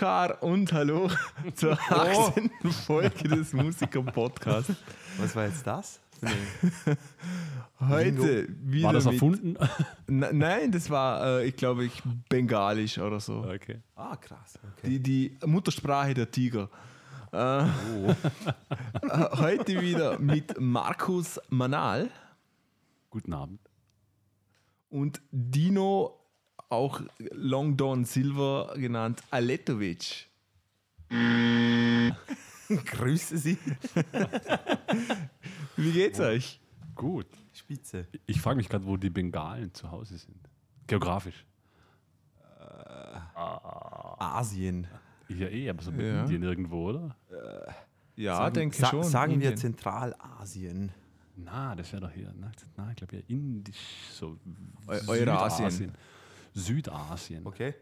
Namaskar und hallo zur 18. Folge des Musiker-Podcasts. Was war jetzt das? Heute wieder War das mit, erfunden? Na, nein, das war, äh, ich glaube, ich bengalisch oder so. Okay. Ah, krass. Okay. Die, die Muttersprache der Tiger. Äh, äh, heute wieder mit Markus Manal Guten Abend. und Dino, auch Long Don Silver genannt, Aletovic. Grüße Sie. Wie geht's euch? Gut. Spitze. Ich frage mich gerade, wo die Bengalen zu Hause sind. Geografisch. Asien. Ja, eh, aber so bei Ja. Indien irgendwo, oder? Ja, sagen, denke sa- schon. Sagen wir Indien. Zentralasien. Na, das wäre doch hier. Na, na ich glaube ja indisch, so Eu- Eurasien. Südasien. Okay.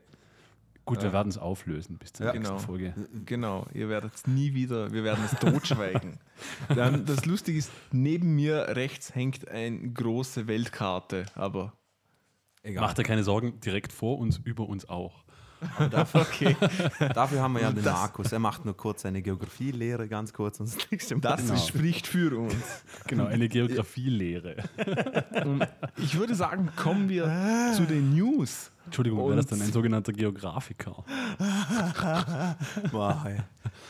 Gut, wir werden es auflösen bis zur Ja, nächsten genau. Folge. Genau, ihr werdet es nie wieder, wir werden es totschweigen. Dann, das Lustige ist, neben mir rechts hängt eine große Weltkarte, aber Egal. Macht dir keine Sorgen, direkt vor uns, über uns auch. Okay. Dafür haben wir ja den Das- Markus. Er macht nur kurz seine Geografielehre, ganz kurz. Und das nächste Mal. Das Genau. spricht für uns. Genau, eine Geografielehre. Ich würde sagen, kommen wir zu den News. Entschuldigung, wäre das dann ein sogenannter Geografiker? Wow, hey.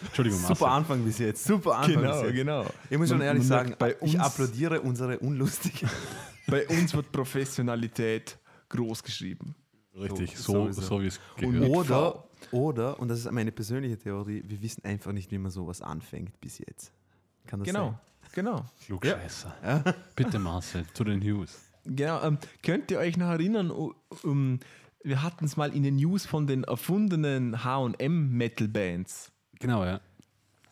Entschuldigung, Marcel. Super Anfang bis jetzt. Super Anfang bis Genau, jetzt. genau. Ich muss schon ehrlich man sagen, bei ich uns- applaudiere unsere unlustige. Bei uns wird Professionalität groß geschrieben. Richtig, So- so, wie es gehört. mit Oder, oder, und das ist meine persönliche Theorie, wir wissen einfach nicht, wie man sowas anfängt bis jetzt. Kann das Genau, sein? genau. Klugscheißer. Bitte, Marcel, zu den News. Genau, ähm, könnt ihr euch noch erinnern, um, wir hatten es mal in den News von den erfundenen H&M-Metal-Bands. Genau, ja.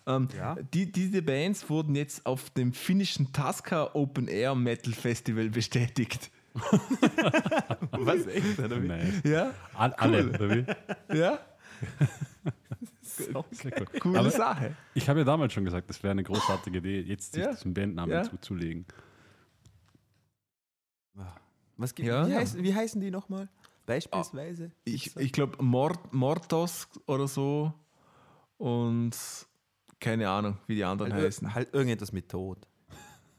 Ähm, Ja. die, diese Bands wurden jetzt auf dem finnischen Tasca Open Air Metal Festival bestätigt. Was, echt? Oder wie? Nein. Ja, All, Alle, oder wie? ja, Sehr cool. coole Aber Sache. ich habe ja damals schon gesagt, das wäre eine großartige Idee, jetzt sich Ja. diesen Bandnamen Ja. zuzulegen. Was gibt, Ja, wie, heißen, wie heißen die nochmal? Beispielsweise? Ich, ich glaube Mort, Mortos oder so und keine Ahnung, wie die anderen halt, heißen. halt irgendetwas mit Tod.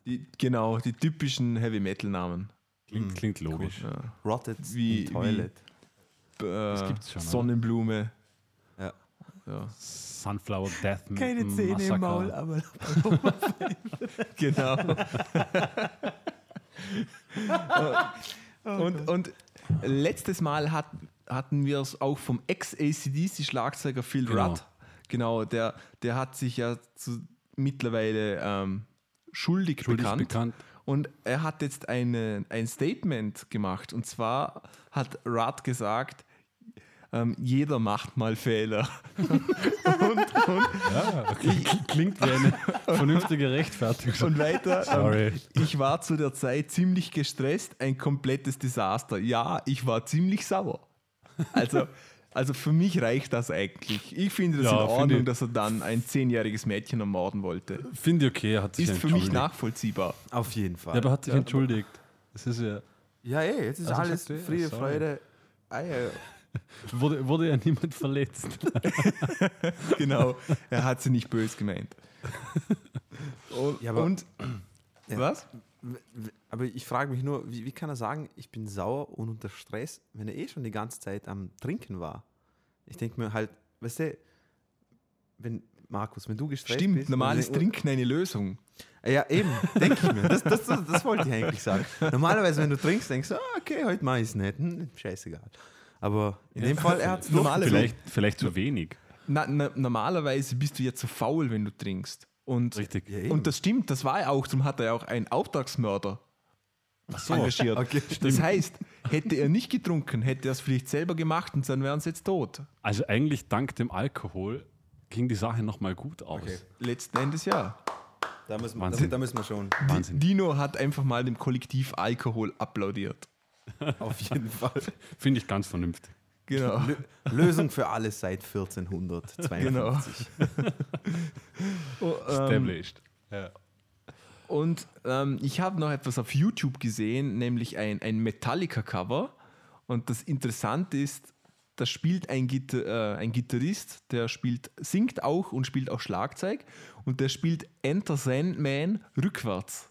Die, genau, die typischen Heavy Metal Namen. Klingt, klingt logisch. Ja. Rotted Wie- Toilet. Äh, gibt's schon? Sonnenblume. Ja. Ja. Sunflower Death Keine Zähne im Maul, aber Genau. und, und letztes Mal hat, hatten wir es auch vom Ex-ACDC-Schlagzeuger Phil Genau. Rudd. Genau, der, der hat sich ja zu, mittlerweile ähm, schuldig, Schuldig bekannt. bekannt. Und er hat jetzt eine, ein Statement gemacht. Und zwar hat Rudd gesagt, ähm, jeder macht mal Fehler. Ja, okay. Klingt wie eine vernünftige Rechtfertigung. Und weiter, Sorry. ähm, ich war zu der Zeit ziemlich gestresst, ein komplettes Desaster. Ja, ich war ziemlich sauer. Also, also für mich reicht das eigentlich. Ich finde das Ja, in Ordnung, ich- dass er dann ein zehnjähriges Mädchen ermorden wollte. Finde ich okay, er hat sich Ist für mich nachvollziehbar. auf jeden Ja, Fall. aber hat sich entschuldigt. Das ist ja, Ja, ey, jetzt ist Also alles du, Friede, sorry. Freude, Eier. wurde, wurde ja niemand verletzt. Genau, er hat sie nicht böse gemeint. Und, Ja, aber- und Ja. was? Aber ich frage mich nur, wie, wie kann er sagen, ich bin sauer und unter Stress, wenn er eh schon die ganze Zeit am Trinken war? Ich denke mir halt, weißt du, wenn, Markus, wenn du gestresst Stimmt, bist. normal und- ist Trinken eine Lösung. Ja, eben, denke ich mir. Das, das, das, das wollte ich eigentlich sagen. Normalerweise, wenn du trinkst, denkst du, ah, okay, heute mache ich es nicht. Hm, scheißegal. Aber in dem Fall, er hat es Normale- Vielleicht, vielleicht zu wenig. Na, na, normalerweise bist du ja zu faul, wenn du trinkst. Und, Richtig. Ja, und das stimmt, das war ja auch, darum hat er ja auch einen Auftragsmörder engagiert. Okay, das heißt, hätte er nicht getrunken, hätte er es vielleicht selber gemacht und dann wären sie jetzt tot. Also eigentlich dank dem Alkohol ging die Sache nochmal gut aus. Okay. Letzten Endes ja. Da müssen, wir, da, Wahnsinn. da müssen wir schon. Wahnsinn. Dino hat einfach mal dem Kollektiv Alkohol applaudiert. Auf jeden Fall. Finde ich ganz vernünftig. Genau. Lö- Lösung für alles seit 1452. Genau. Oh, ähm, Established. Ja. Und ähm, ich habe noch etwas auf YouTube gesehen, nämlich ein, ein Metallica-Cover. Und das Interessante ist, da spielt ein, Gitar äh, ein Gitarrist, der spielt, singt auch und spielt auch Schlagzeug und der spielt Enter Sandman rückwärts.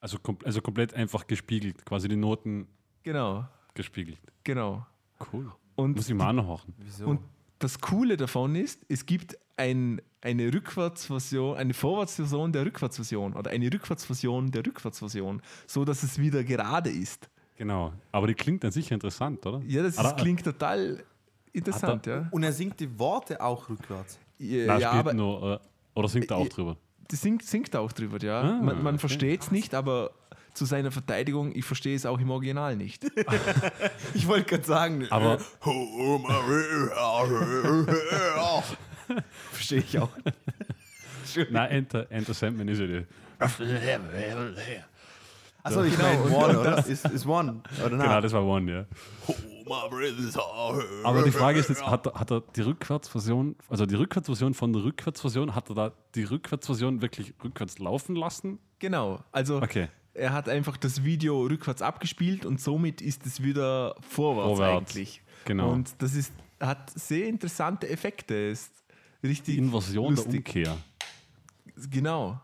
Also, kom also komplett einfach gespiegelt, quasi die Noten Genau, gespiegelt. genau. Cool. Und Muss ich mal anhören. Wieso? Und das Coole davon ist, es gibt ein, eine Rückwärtsversion, eine Vorwärtsversion der Rückwärtsversion oder eine Rückwärtsversion der Rückwärtsversion, so dass es wieder gerade ist. Genau. Aber die klingt dann sicher interessant, oder? Ja, das ist, Aber- klingt total interessant, ja. Und er singt die Worte auch rückwärts. Ja, Nein, ja, aber nur, äh, oder singt er auch Ja. drüber? Das singt, singt auch drüber, ja. Ah, man man okay. versteht es nicht, aber zu seiner Verteidigung, ich verstehe es auch im Original nicht. Ich wollte gerade sagen. Aber Verstehe ich auch. nein, Enter, Enter Sandman ist ja die. Achso, ich Genau, meine und- One, oder? das- Ist, ist One, oder Genau, nein? das war One, ja. Aber die Frage ist jetzt, hat er, hat er die Rückwärtsversion, also die Rückwärtsversion von der Rückwärtsversion, hat er da die Rückwärtsversion wirklich rückwärts laufen lassen? genau, also Okay. er hat einfach das Video rückwärts abgespielt und somit ist es wieder vorwärts, Vorwärts, eigentlich. genau. Und das ist, hat sehr interessante Effekte. Ist richtig Die Inversion der lustig. Umkehr. Genau.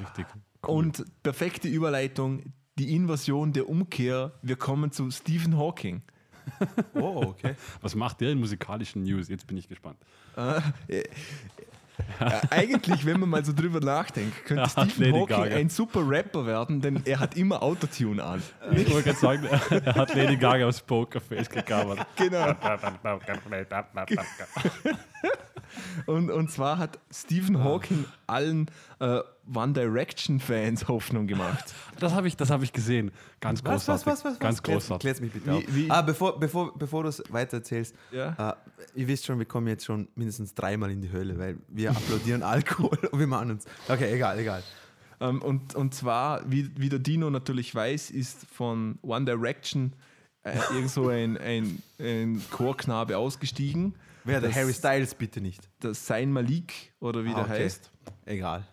Richtig. Und perfekte Überleitung, die Inversion der Umkehr. Wir kommen zu Stephen Hawking. Oh, okay. Was macht der in musikalischen News? Jetzt bin ich gespannt. Äh, eigentlich, wenn man mal so drüber nachdenkt, könnte Ja, Stephen Lady Hawking Gaga. ein super Rapper werden, denn er hat immer Autotune an. Ich wollte gerade sagen, er hat Lady Gaga aufs Pokerface gecovert. Genau. Und, und zwar hat Stephen Hawking allen äh, One Direction-Fans Hoffnung gemacht. Das habe ich, das hab ich gesehen. Ganz Was, großartig. was, was, was? Ganz was? Klär's- großartig. Klär's mich bitte Wie- auf. wie- ah, bevor, bevor, bevor du es weiter erzählst, Ja. äh, ihr wisst schon, wir kommen jetzt schon mindestens dreimal in die Hölle, weil wir applaudieren Alkohol und wir machen uns. Okay, egal, egal. Ähm, und, und zwar, wie, wie der Dino natürlich weiß, ist von One Direction äh, irgend so ein, ein, ein Chorknabe ausgestiegen. Wer der Das- Harry Styles bitte nicht. Das Sein Malik oder wie Ah, der okay. heißt. Egal.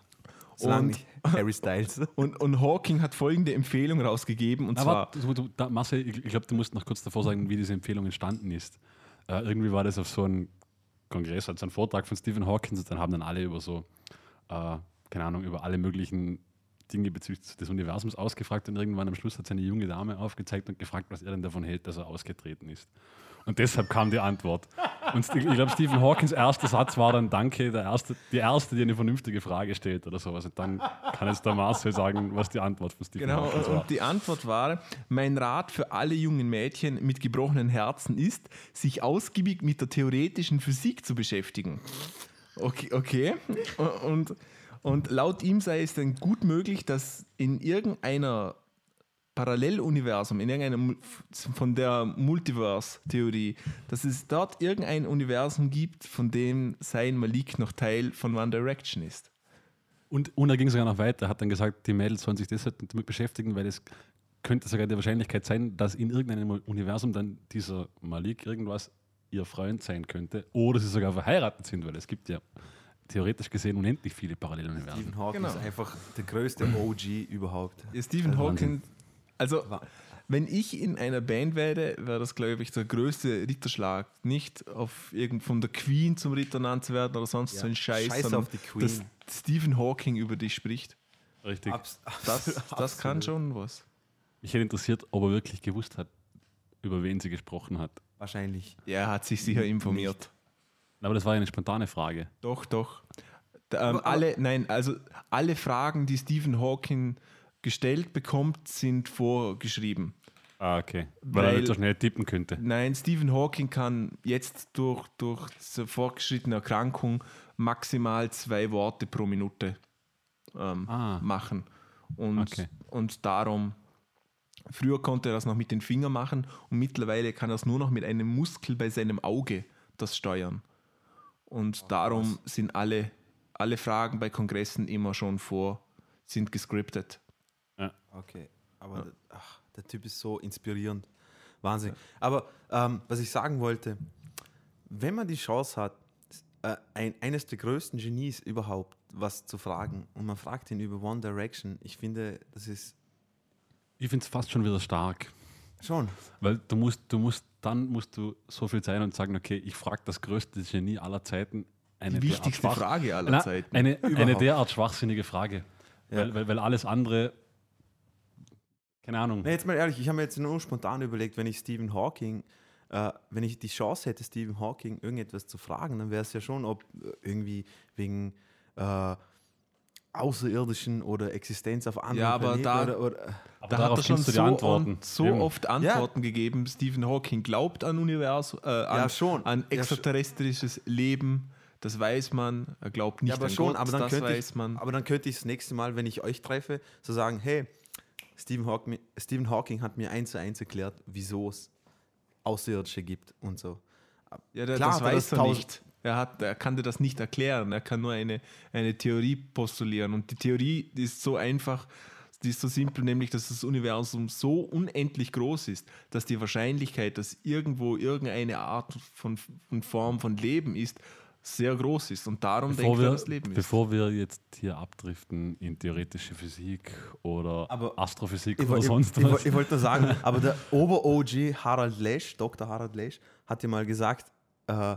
Und- Harry Styles. Und, und Hawking hat folgende Empfehlung rausgegeben. Und zwar, Aber du, du, da, Marcel, ich, ich glaube, du musst noch kurz davor sagen, wie diese Empfehlung entstanden ist. Äh, irgendwie war das auf so einem Kongress, also ein Vortrag von Stephen Hawking, und dann haben dann alle über so, äh, keine Ahnung, über alle möglichen Dinge bezüglich des Universums ausgefragt und irgendwann am Schluss hat seine junge Dame aufgezeigt und gefragt, was er denn davon hält, dass er ausgetreten ist. Und deshalb kam die Antwort. Und ich glaube, Stephen Hawkins erster Satz war dann Danke, der erste, die erste, die eine vernünftige Frage stellt oder sowas. Und dann kann jetzt der Marcel sagen, was die Antwort von Stephen Genau, Hawkins war. und die Antwort war, mein Rat für alle jungen Mädchen mit gebrochenen Herzen ist, sich ausgiebig mit der theoretischen Physik zu beschäftigen. Okay, okay. Und, und laut ihm sei es dann gut möglich, dass in irgendeiner Paralleluniversum, in irgendeinem von der Multiverse-Theorie, dass es dort irgendein Universum gibt, von dem sein Malik noch Teil von One Direction ist. Und, und er ging sogar noch weiter, hat dann gesagt, die Mädels sollen sich deshalb damit beschäftigen, weil es könnte sogar die Wahrscheinlichkeit sein, dass in irgendeinem Universum dann dieser Malik irgendwas ihr Freund sein könnte oder sie sogar verheiratet sind, weil es gibt ja theoretisch gesehen unendlich viele Paralleluniversen. Stephen Hawking Genau. ist einfach der größte OG überhaupt. Ja, Stephen Hawking, also wenn ich in einer Band wäre, wäre das, glaube ich, der größte Ritterschlag. Nicht auf irgend von der Queen zum Ritter ernannt zu werden oder sonst Ja. so ein Scheiß, Scheiß sondern auf die Queen. dass Stephen Hawking über dich spricht. Richtig. Abs Das, das kann schon was. Mich hätte interessiert, ob er wirklich gewusst hat, über wen sie gesprochen hat. Wahrscheinlich. Ja, er hat sich sicher informiert. Aber das war ja eine spontane Frage. Doch, doch. Ähm, Aber- aber- alle, nein, also alle Fragen, die Stephen Hawking gestellt bekommt, sind vorgeschrieben. Ah, okay. Weil, er Weil- nicht so schnell tippen könnte. Nein, Stephen Hawking kann jetzt durch, durch diese fortgeschrittene Erkrankung maximal zwei Worte pro Minute ähm, Ah. machen. Und, Okay. und darum, früher konnte er das noch mit den Fingern machen und mittlerweile kann er es nur noch mit einem Muskel bei seinem Auge das steuern. Und darum sind alle, alle Fragen bei Kongressen immer schon vor, sind gescriptet. Okay, aber der, ach, der Typ ist so inspirierend. Wahnsinn. Aber ähm, was ich sagen wollte, wenn man die Chance hat, äh, ein, eines der größten Genies überhaupt was zu fragen und man fragt ihn über One Direction, ich finde, das ist Ich finde es fast schon wieder stark. Schon. Weil du musst, du musst, dann musst du so viel sein und sagen, okay, ich frage das größte Genie aller Zeiten. Eine Die derart wichtigste Frage aller Na, Zeiten. Eine, eine derart schwachsinnige Frage. Ja. Weil, weil, weil alles andere, keine Ahnung. Nee, jetzt mal ehrlich, ich habe mir jetzt nur spontan überlegt, wenn ich Stephen Hawking, äh, wenn ich die Chance hätte, Stephen Hawking irgendetwas zu fragen, dann wäre es ja schon, ob äh, irgendwie wegen äh, Außerirdischen oder Existenz auf anderen Ja, aber Planeten da- oder, oder Aber Da hat darauf er schon kennst du die so, Antworten. so Eben. oft Antworten gegeben. Stephen Hawking glaubt an Universum, äh, an, Ja, schon. an Ja, extraterrestrisches Leben. Das weiß man. Er glaubt nicht ja, aber an schon, Gott, aber dann das könnte weiß ich, man. aber dann könnte ich das nächste Mal, wenn ich euch treffe, so sagen, hey, Stephen Hawking, Stephen Hawking hat mir eins zu eins erklärt, wieso es Außerirdische gibt und so. Ja, der, Klar das weiß er nicht. Er, hat, er kann dir das nicht erklären. Er kann nur eine, eine Theorie postulieren. Und die Theorie die ist so einfach, die ist so simpel, nämlich, dass das Universum so unendlich groß ist, dass die Wahrscheinlichkeit, dass irgendwo irgendeine Art von, von Form von Leben ist, sehr groß ist. Und darum Bevor denkt er, wir, das Leben ist. bevor wir jetzt hier abdriften in theoretische Physik oder Aber Astrophysik Ich, oder woll- ich, sonst ich, was. woll- ich wollte nur sagen, aber der Ober-OG Harald Lesch, Dr. Harald Lesch, hat ja mal gesagt, äh,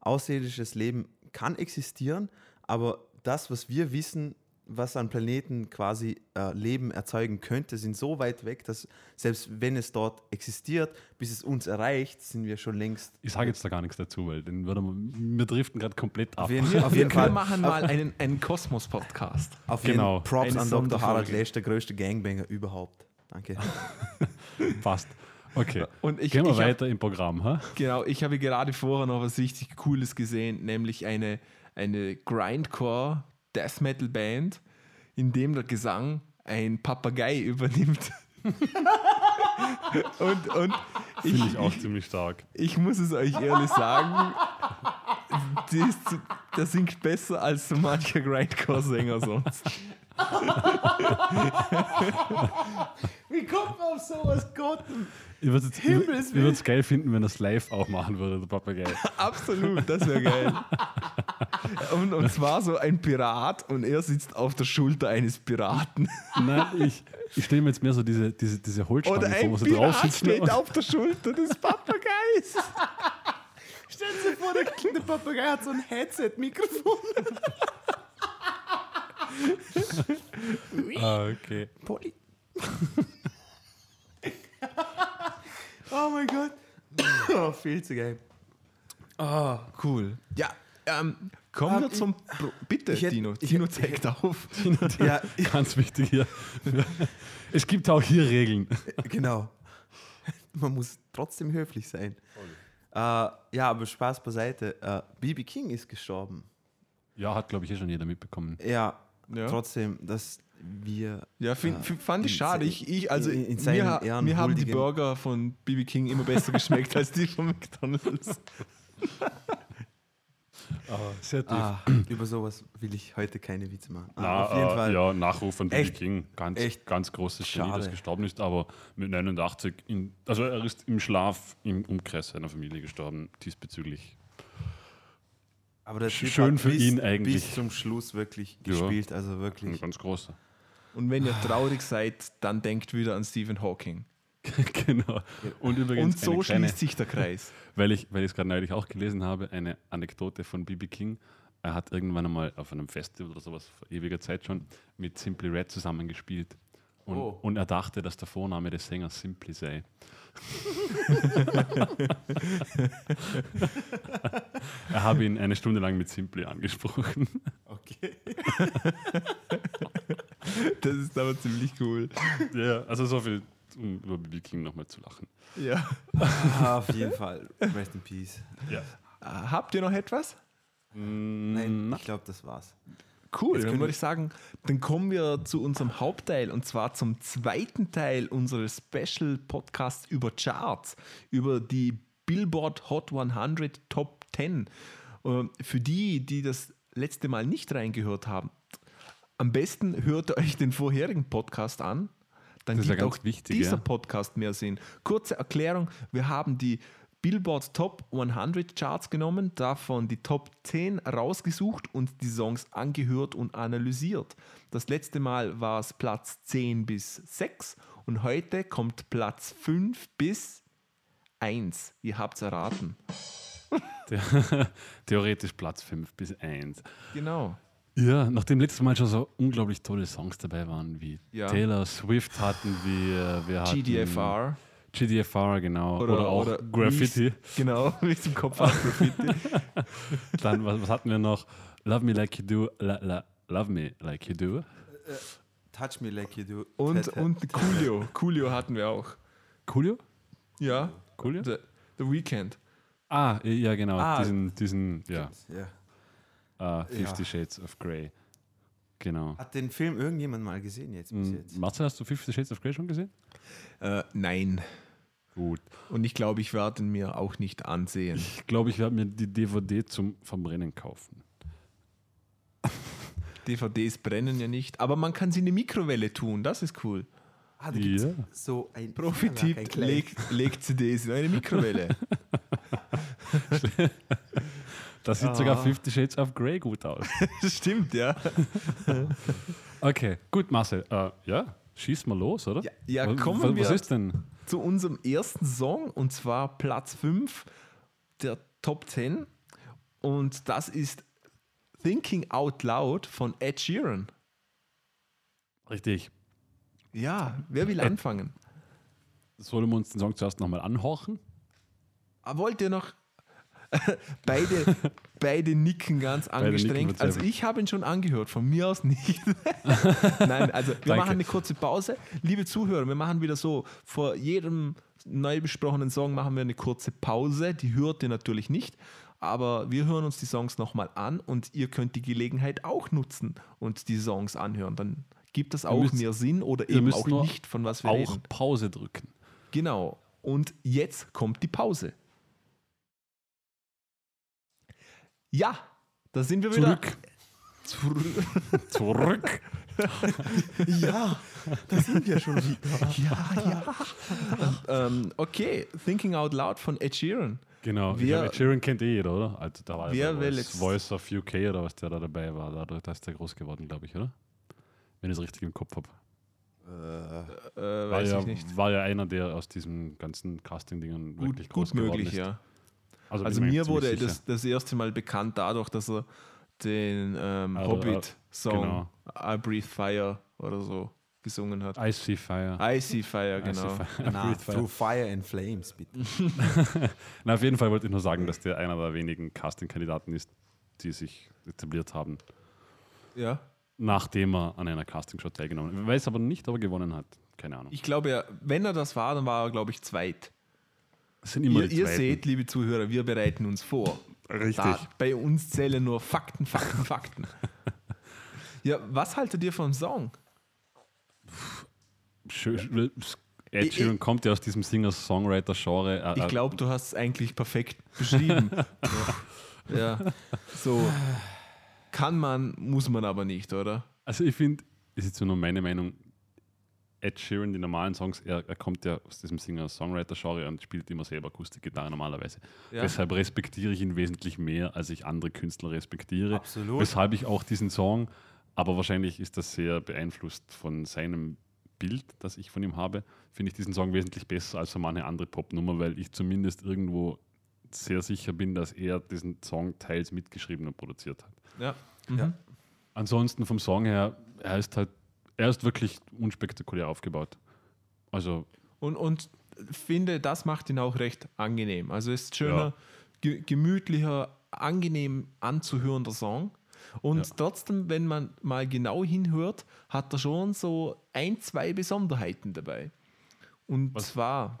außerirdisches Leben kann existieren, aber das, was wir wissen, was an Planeten quasi äh, Leben erzeugen könnte, sind so weit weg, dass selbst wenn es dort existiert, bis es uns erreicht, sind wir schon längst. Ich sage jetzt da gar nichts dazu, weil den würde man, wir driften gerade komplett ab. Auf jeden, auf jeden wir Fall. machen mal einen, einen Kosmos-Podcast. Auf Genau. jeden Props Eine an Dr. Harald. Lesch, der größte Gangbanger überhaupt. Danke. Passt. Okay. Und ich, Gehen wir ich hab- weiter im Programm. Ha? Genau, ich habe gerade vorher noch was richtig Cooles gesehen, nämlich eine, eine Grindcore Death Metal Band, in dem der Gesang ein Papagei übernimmt. und und ich, Finde ich auch ziemlich stark. ich muss es euch ehrlich sagen, ist, der singt besser als so mancher Grindcore-Sänger sonst. Wie kommt man auf sowas, Gott? Ich würde es ich würd's geil finden, wenn das live auch machen würde, der Papagei. Absolut, das wäre geil. Und, und zwar so ein Pirat und er sitzt auf der Schulter eines Piraten. Nein, ich, ich stelle mir jetzt mehr so diese, diese, diese Holzstange Oder vor, wo sie drauf Pirat sitzen. steht auf der Schulter des Papageis. Stell dir vor, der, der Papagei hat so ein Headset-Mikrofon. Ah, okay. Polly. Oh mein Gott. Oh, viel zu geil. Oh, Cool. Ja, ähm, kommen wir zum. Pro Bitte, ich hätt- Dino. ich Dino zeigt auf. ja, Ganz wichtig hier. Es gibt auch hier Regeln. genau. Man muss trotzdem höflich sein. Äh, ja, aber Spaß beiseite. Äh, BB King ist gestorben. Ja, hat, glaube ich, eh schon jeder mitbekommen. Ja, Ja. trotzdem, dass wir. Ja, find, äh, fand ich schade. Ich, ich, also, in- in mir, Ehren mir haben die. Burger von BB King immer besser geschmeckt als die von McDonalds. Sehr tief. Ah, über sowas will ich heute keine Witze machen. Ah, Na, auf jeden äh, Fall. Ja, Nachruf von BB King. Ganz, echt ganz großes Genie, das gestorben ist, aber mit 89, in, also er ist im Schlaf im Umkreis seiner Familie gestorben, diesbezüglich. Aber der Typ Schön hat für bis, ihn eigentlich. Bis zum Schluss wirklich Ja. gespielt, also Ein wirklich. ganz großer. Und wenn ihr traurig seid, dann denkt wieder an Stephen Hawking. genau. Und übrigens, Und so eine kleine, schließt sich der Kreis. weil ich weil ich es gerade neulich auch gelesen habe, eine Anekdote von BB King. Er hat irgendwann einmal auf einem Festival oder sowas vor ewiger Zeit schon mit Simply Red zusammengespielt. Und, Oh. und er dachte, dass der Vorname des Sängers Simply sei. er habe ihn eine Stunde lang mit Simply angesprochen. Okay. Das ist aber ziemlich cool. ja, also so viel, um über BB King nochmal zu lachen. Ja. Ah, auf jeden Fall. Rest in Peace. Ja. Habt ihr noch etwas? Nein, Na, ich glaube, das war's. Cool, dann würde ich sagen, dann kommen wir zu unserem Hauptteil und zwar zum zweiten Teil unseres Special Podcasts über Charts, über die Billboard Hot 100 Top 10. Äh, Für die, die das letzte Mal nicht reingehört haben, am besten hört euch den vorherigen Podcast an. Dann Das ja gibt ganz auch wichtig, dieser ja. Podcast mehr Sinn. Kurze Erklärung: Wir haben die Billboard Top 100 Charts genommen, davon die Top 10 rausgesucht und die Songs angehört und analysiert. Das letzte Mal war es Platz 10 bis 6 Und heute kommt Platz 5 bis 1. Ihr habt es erraten. Theoretisch Platz 5 bis 1. Genau. Ja, nachdem letztes Mal schon so unglaublich tolle Songs dabei waren, wie Ja. Taylor Swift hatten wir, wir hatten GDFR. GDFR, genau. Oder, Oder- auch oder Graffiti. Genau, wie es im Kopf hat. Graffiti. Dann, was, was hatten wir noch? Love Me Like You Do, la, la, Love Me Like You Do. Touch me like you do. Und, und Coolio. Coolio hatten wir auch. Coolio? Ja, Coolio? The, The Weeknd. Ah, ja, genau. Ah. Diesen, diesen, ja, Ja. uh, Fifty Shades of Grey. Genau. Hat den Film irgendjemand mal gesehen jetzt bis Mm, jetzt? Marcel, hast du Fifty Shades of Grey schon gesehen? Äh, nein. Gut. Und ich glaube, ich werde ihn mir auch nicht ansehen. Ich glaube, ich werde mir die DVD zum Verbrennen kaufen. DVDs brennen ja nicht, aber man kann sie in die Mikrowelle tun, das ist cool. Ah, da gibt's Ja. so ein Profitipp legt, legt CDs in eine Mikrowelle. Da sieht Ah. sogar Fifty Shades of Grey gut aus. Das stimmt, ja. Okay, gut, Marcel. Äh, ja, schieß mal los, oder? Ja, ja, was, kommen was, wir- was ist denn? Zu unserem ersten Song und zwar Platz 5 der Top 10 und das ist Thinking Out Loud von Ed Sheeran. Richtig. Ja, wer will anfangen? Sollen wir uns den Song zuerst nochmal anhorchen? Ah, Wollt ihr noch? beide, beide nicken ganz nicken angestrengt. wird Also ich habe ihn schon angehört, von mir aus nicht. Nein, also wir machen eine kurze Pause. Liebe Zuhörer, wir machen wieder so, vor jedem neu besprochenen Song machen wir eine kurze Pause. Die hört ihr natürlich nicht, aber wir hören uns die Songs nochmal an und ihr könnt die Gelegenheit auch nutzen und die Songs anhören. Dann gibt das auch müsst- mehr Sinn oder eben auch nicht, von was wir Auch reden. Pause drücken. Genau. Und jetzt kommt die Pause. Ja, da sind wir wieder. Zurück. Zurück. Zurück. Ja, da sind wir schon wieder. Ja, ja. ähm, okay, Thinking Out Loud von Ed Sheeran. Genau. Wer- glaube, Ed Sheeran kennt eh jeder, oder? Also, da war will Voice, Voice of UK oder was der da dabei war. Da, da ist der groß geworden, glaube ich, oder? Wenn ich es richtig im Kopf habe. Äh, Äh, War, weiß ja, ich nicht. war ja einer, der aus diesen ganzen Casting-Dingern wirklich groß gut geworden möglich, ist. ja. Also, Also mir wurde das, das erste Mal bekannt dadurch, dass er den ähm, Ah, Hobbit-Song genau. I Breathe Fire oder so gesungen hat. I See Fire. I See Fire, I See genau. Fire. na, Breathe Fire. through fire and flames, bitte. Na, auf jeden Fall wollte ich nur sagen, dass der einer der wenigen Casting-Kandidaten ist, die sich etabliert haben, Ja. nachdem er an einer Castingshow teilgenommen hat. Ich weiß aber nicht, ob er gewonnen hat. Keine Ahnung. Ich glaube, ja, wenn er das war, dann war er, glaube ich, zweit. Sind immer Ihr, ihr seht, liebe Zuhörer, wir bereiten uns vor. Richtig. Da, bei uns zählen nur Fakten, Fakten, Fakten. Ja, was haltet ihr vom Song? Schön, Ed Sheeran kommt ja aus diesem Singer-Songwriter-Genre. Äh, Ich äh, glaube, du hast es eigentlich perfekt beschrieben. ja, so kann man, muss man aber nicht, oder? Also ich finde, ist jetzt nur meine Meinung, Ed Sheeran, die normalen Songs, er, er kommt ja aus diesem Singer-Songwriter-Genre und spielt immer selber Akustikgitarre normalerweise. Ja. Deshalb respektiere ich ihn wesentlich mehr, als ich andere Künstler respektiere. Absolut. Weshalb ich auch diesen Song, aber wahrscheinlich ist das sehr beeinflusst von seinem Bild, das ich von ihm habe, finde ich diesen Song wesentlich besser als so manche andere Popnummer, weil ich zumindest irgendwo sehr sicher bin, dass er diesen Song teils mitgeschrieben und produziert hat. Ja. Ja. Mhm. Ansonsten vom Song her, er ist halt, er ist wirklich unspektakulär aufgebaut. Also, Und, und finde, das macht ihn auch recht angenehm. Also ist schöner, Ja. ge gemütlicher, angenehm anzuhörender Song. Und Ja. trotzdem, wenn man mal genau hinhört, hat er schon so ein, zwei Besonderheiten dabei. Und Was? zwar,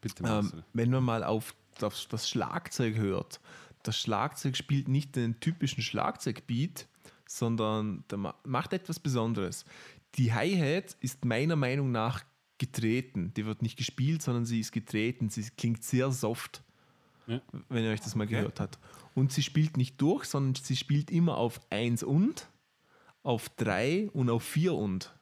bitte ähm, wenn man mal auf das, das Schlagzeug hört, das Schlagzeug spielt nicht den typischen Schlagzeugbeat, sondern der ma- macht etwas Besonderes. Die Hi-Hat ist meiner Meinung nach getreten. Die wird nicht gespielt, sondern sie ist getreten. Sie klingt sehr soft, Ja. wenn ihr euch das mal Okay. gehört habt. Und sie spielt nicht durch, sondern sie spielt immer auf 1 und, auf 3 und auf 4 und.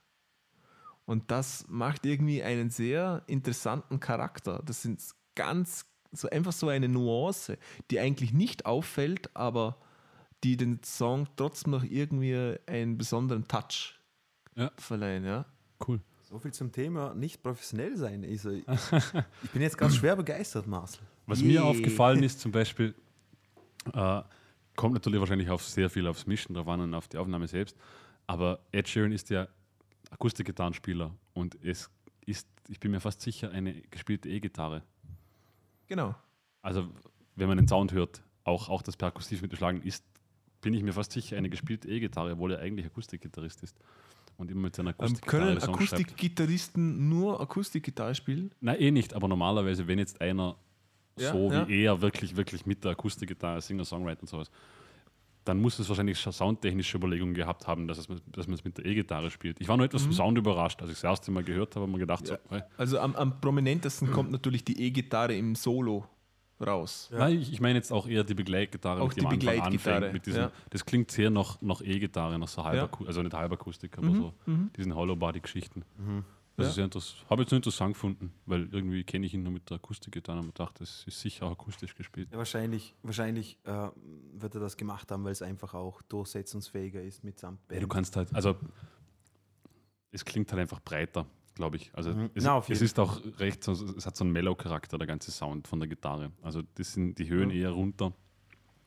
Und das macht irgendwie einen sehr interessanten Charakter. Das sind ganz, so einfach so eine Nuance, die eigentlich nicht auffällt, aber die den Song trotzdem noch irgendwie einen besonderen Touch Ja. verleihen. Ja? Cool. So viel zum Thema nicht professionell sein. Also, ich, ich bin jetzt ganz schwer begeistert, Marcel. Was Je. mir aufgefallen ist, zum Beispiel, äh, kommt natürlich wahrscheinlich auf sehr viel aufs Mischen drauf an und auf die Aufnahme selbst, aber Ed Sheeran ist ja Akustikgitarrenspieler und es ist, ich bin mir fast sicher, eine gespielte E-Gitarre. Genau. Also, wenn man den Sound hört, auch, auch das Perkussiv mitgeschlagen ist, bin ich mir fast sicher, eine gespielte E-Gitarre, obwohl er eigentlich Akustikgitarrist ist und immer mit seiner Ähm, Akustikgitarre können Songs schreibt. Akustikgitarristen nur Akustikgitarre spielen? Nein, eh nicht, aber normalerweise, wenn jetzt einer Ja, so ja. wie er wirklich, wirklich mit der Akustikgitarre, Singer, Songwriter und sowas, dann muss es wahrscheinlich schon soundtechnische Überlegungen gehabt haben, dass, es, dass man es mit der E-Gitarre spielt. Ich war nur Mhm. etwas vom Sound überrascht, als ich das erste Mal gehört habe, habe mir gedacht, so, hey. Also am, am prominentesten kommt natürlich die E-Gitarre im Solo raus. Nein, ich, ich meine jetzt auch eher die Begleitgitarre, Auch mit die Anfang Begleitgitarre, anfängt, mit diesem, ja. Das klingt sehr nach, nach E-Gitarre, nach so halber, Ja. Also nicht halber Akustik, Mhm, aber so diesen Hollow-Body-Geschichten. Das Ja. ist sehr interessant. Habe ich jetzt nur interessant gefunden, weil irgendwie kenne ich ihn nur mit der Akustikgitarre und dachte, das ist sicher auch akustisch gespielt. Ja, wahrscheinlich wahrscheinlich äh, wird er das gemacht haben, weil es einfach auch durchsetzungsfähiger ist mit samt Ja, du kannst halt, also es klingt halt einfach breiter, glaube ich. Also Mhm. es, Na, es ist auch recht, so, es hat so einen Mellow-Charakter, der ganze Sound von der Gitarre. Also das sind die Höhen eher runter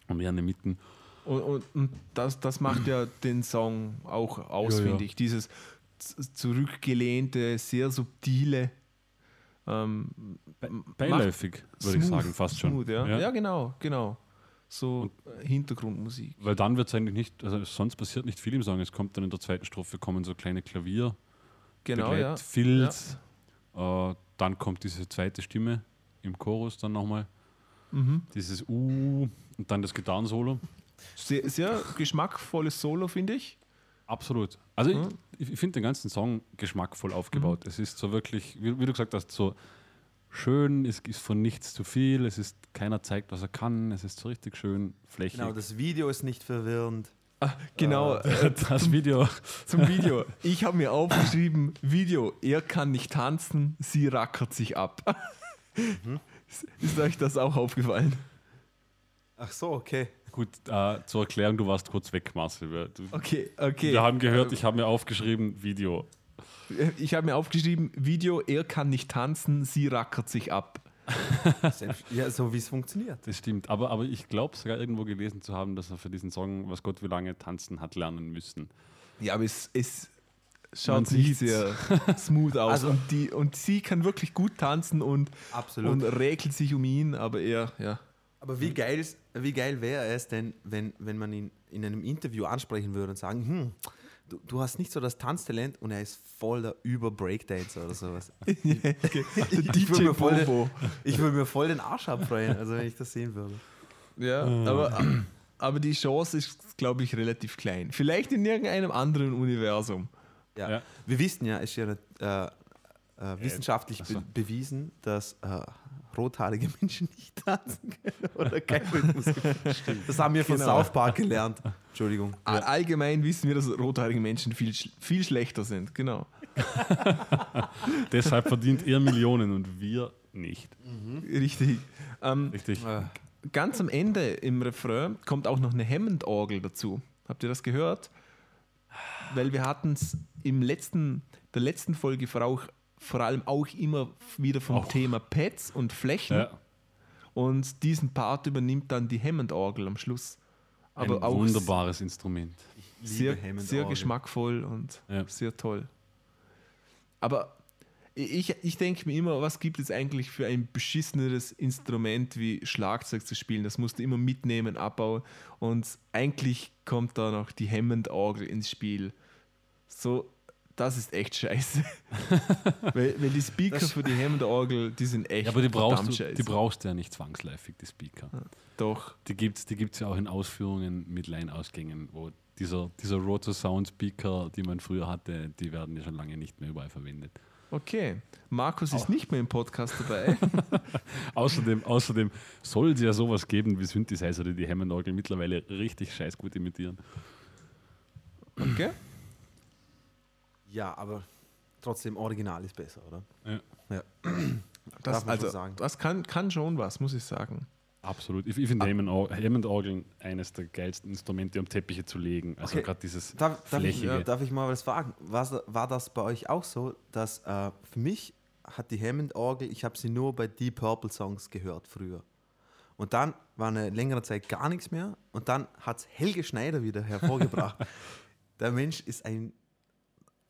und mehr in den Mitten. Und, und, und das, das macht ja den Song auch aus, Ja, ja. finde ich. Dieses zurückgelehnte, sehr subtile. Ähm, Beiläufig, würde ich sagen, fast schon. smooth, ja. Ja. genau, genau. So äh, Hintergrundmusik. Weil dann wird es eigentlich nicht, also sonst passiert nicht viel im Song. Es kommt dann in der zweiten Strophe kommen so kleine Klavier, Genau, ja. Filz, äh, dann kommt diese zweite Stimme im Chorus dann nochmal, Mhm. dieses Uh und dann das Gitarrensolo. Sehr, sehr geschmackvolles Solo, finde ich. Absolut. Also Mhm. ich, ich finde den ganzen Song geschmackvoll aufgebaut. Es ist so wirklich, wie, wie du gesagt hast, so schön, es ist von nichts zu viel, es ist keiner zeigt, was er kann, es ist so richtig schön flächig. Genau, das Video ist nicht verwirrend. Ah, genau, äh, das Video. zum Video. Ich habe mir aufgeschrieben, Video, er kann nicht tanzen, sie rackert sich ab. Mhm. Ist, euch das auch aufgefallen? Ach so, okay. Gut, äh, zur Erklärung, du warst kurz weg, Marcel. Du, Okay, okay. wir haben gehört, ich habe mir aufgeschrieben, Video. Ich habe mir aufgeschrieben, Video, er kann nicht tanzen, sie rackert sich ab. Selbst, ja, so wie es funktioniert. Das stimmt. Aber, aber ich glaube sogar irgendwo gelesen zu haben, dass er für diesen Song, was Gott wie lange tanzen hat lernen müssen. Ja, aber es, es schaut nicht sehr smooth aus. Also- und, die, und sie kann wirklich gut tanzen und, Absolut. und räkelt sich um ihn, aber er, ja. Aber wie geil, ist- wie geil wäre es denn, wenn, wenn man ihn in einem Interview ansprechen würde und sagen, hm, du, du hast nicht so das Tanztalent und er ist voll der Über-Breakdancer oder sowas. Ich DJ würde mir, voll den- ich würde mir voll den Arsch abfreuen, also wenn ich das sehen würde. Ja, aber, aber die Chance ist, glaube ich, relativ klein. Vielleicht in irgendeinem anderen Universum. Ja. Ja. Wir wissen ja, es ist ja äh, äh, wissenschaftlich ach so. be bewiesen, dass äh, rothaarige Menschen nicht tanzen können oder kein Rhythmus. das haben wir von Genau. South Park gelernt. Entschuldigung. A- Allgemein wissen wir, dass rothaarige Menschen viel, viel schlechter sind. Genau. Deshalb verdient er Millionen und wir nicht. Richtig. Ähm, Richtig. Äh, ganz am Ende im Refrain kommt auch noch eine Hammond-Orgel dazu. Habt ihr das gehört? Weil wir hatten es im letzten, der letzten Folge vor, auch, vor allem auch immer wieder vom Auch. Thema Pads und Flächen. Ja, Und diesen Part übernimmt dann die Hammond-Orgel am Schluss. Aber ein auch wunderbares Instrument. sehr, sehr geschmackvoll und Ja. sehr toll. Aber ich, ich denke mir immer, was gibt es eigentlich für ein beschisseneres Instrument wie Schlagzeug zu spielen? Das musst du immer mitnehmen, abbauen. Und eigentlich kommt da noch die Hammond-Orgel ins Spiel. So, das ist echt scheiße. weil, weil die Speaker Das- für die Hammond-Orgel, die sind echt Ja, aber die brauchst, verdammt du, scheiße. die brauchst du ja nicht zwangsläufig, die Speaker. Doch. Die gibt es die gibt's ja auch in Ausführungen mit Line-Ausgängen, wo dieser, dieser Roto-Sound-Speaker, die man früher hatte, die werden ja schon lange nicht mehr überall verwendet. Okay. Markus ist nicht mehr im Podcast dabei. Außerdem, außerdem soll es ja sowas geben wie Synthesizer, die die Hammond-Orgel mittlerweile richtig scheiß gut imitieren. Okay? Ja, aber trotzdem Original ist besser, oder? Ja. Ja. Das, Darf man schon also, sagen. das kann, kann schon was, muss ich sagen. Absolut. Ich, ich finde Hammond- Hammond-Orgeln eines der geilsten Instrumente, um Teppiche zu legen. Also Okay. gerade dieses Darf, darf, ich, flächige. darf ich mal was fragen? War, war das bei euch auch so, dass äh, für mich hat die Hammond-Orgel, ich habe sie nur bei Deep Purple Songs gehört früher. Und dann war eine längere Zeit gar nichts mehr und dann hat es Helge Schneider wieder hervorgebracht. Der Mensch ist ein,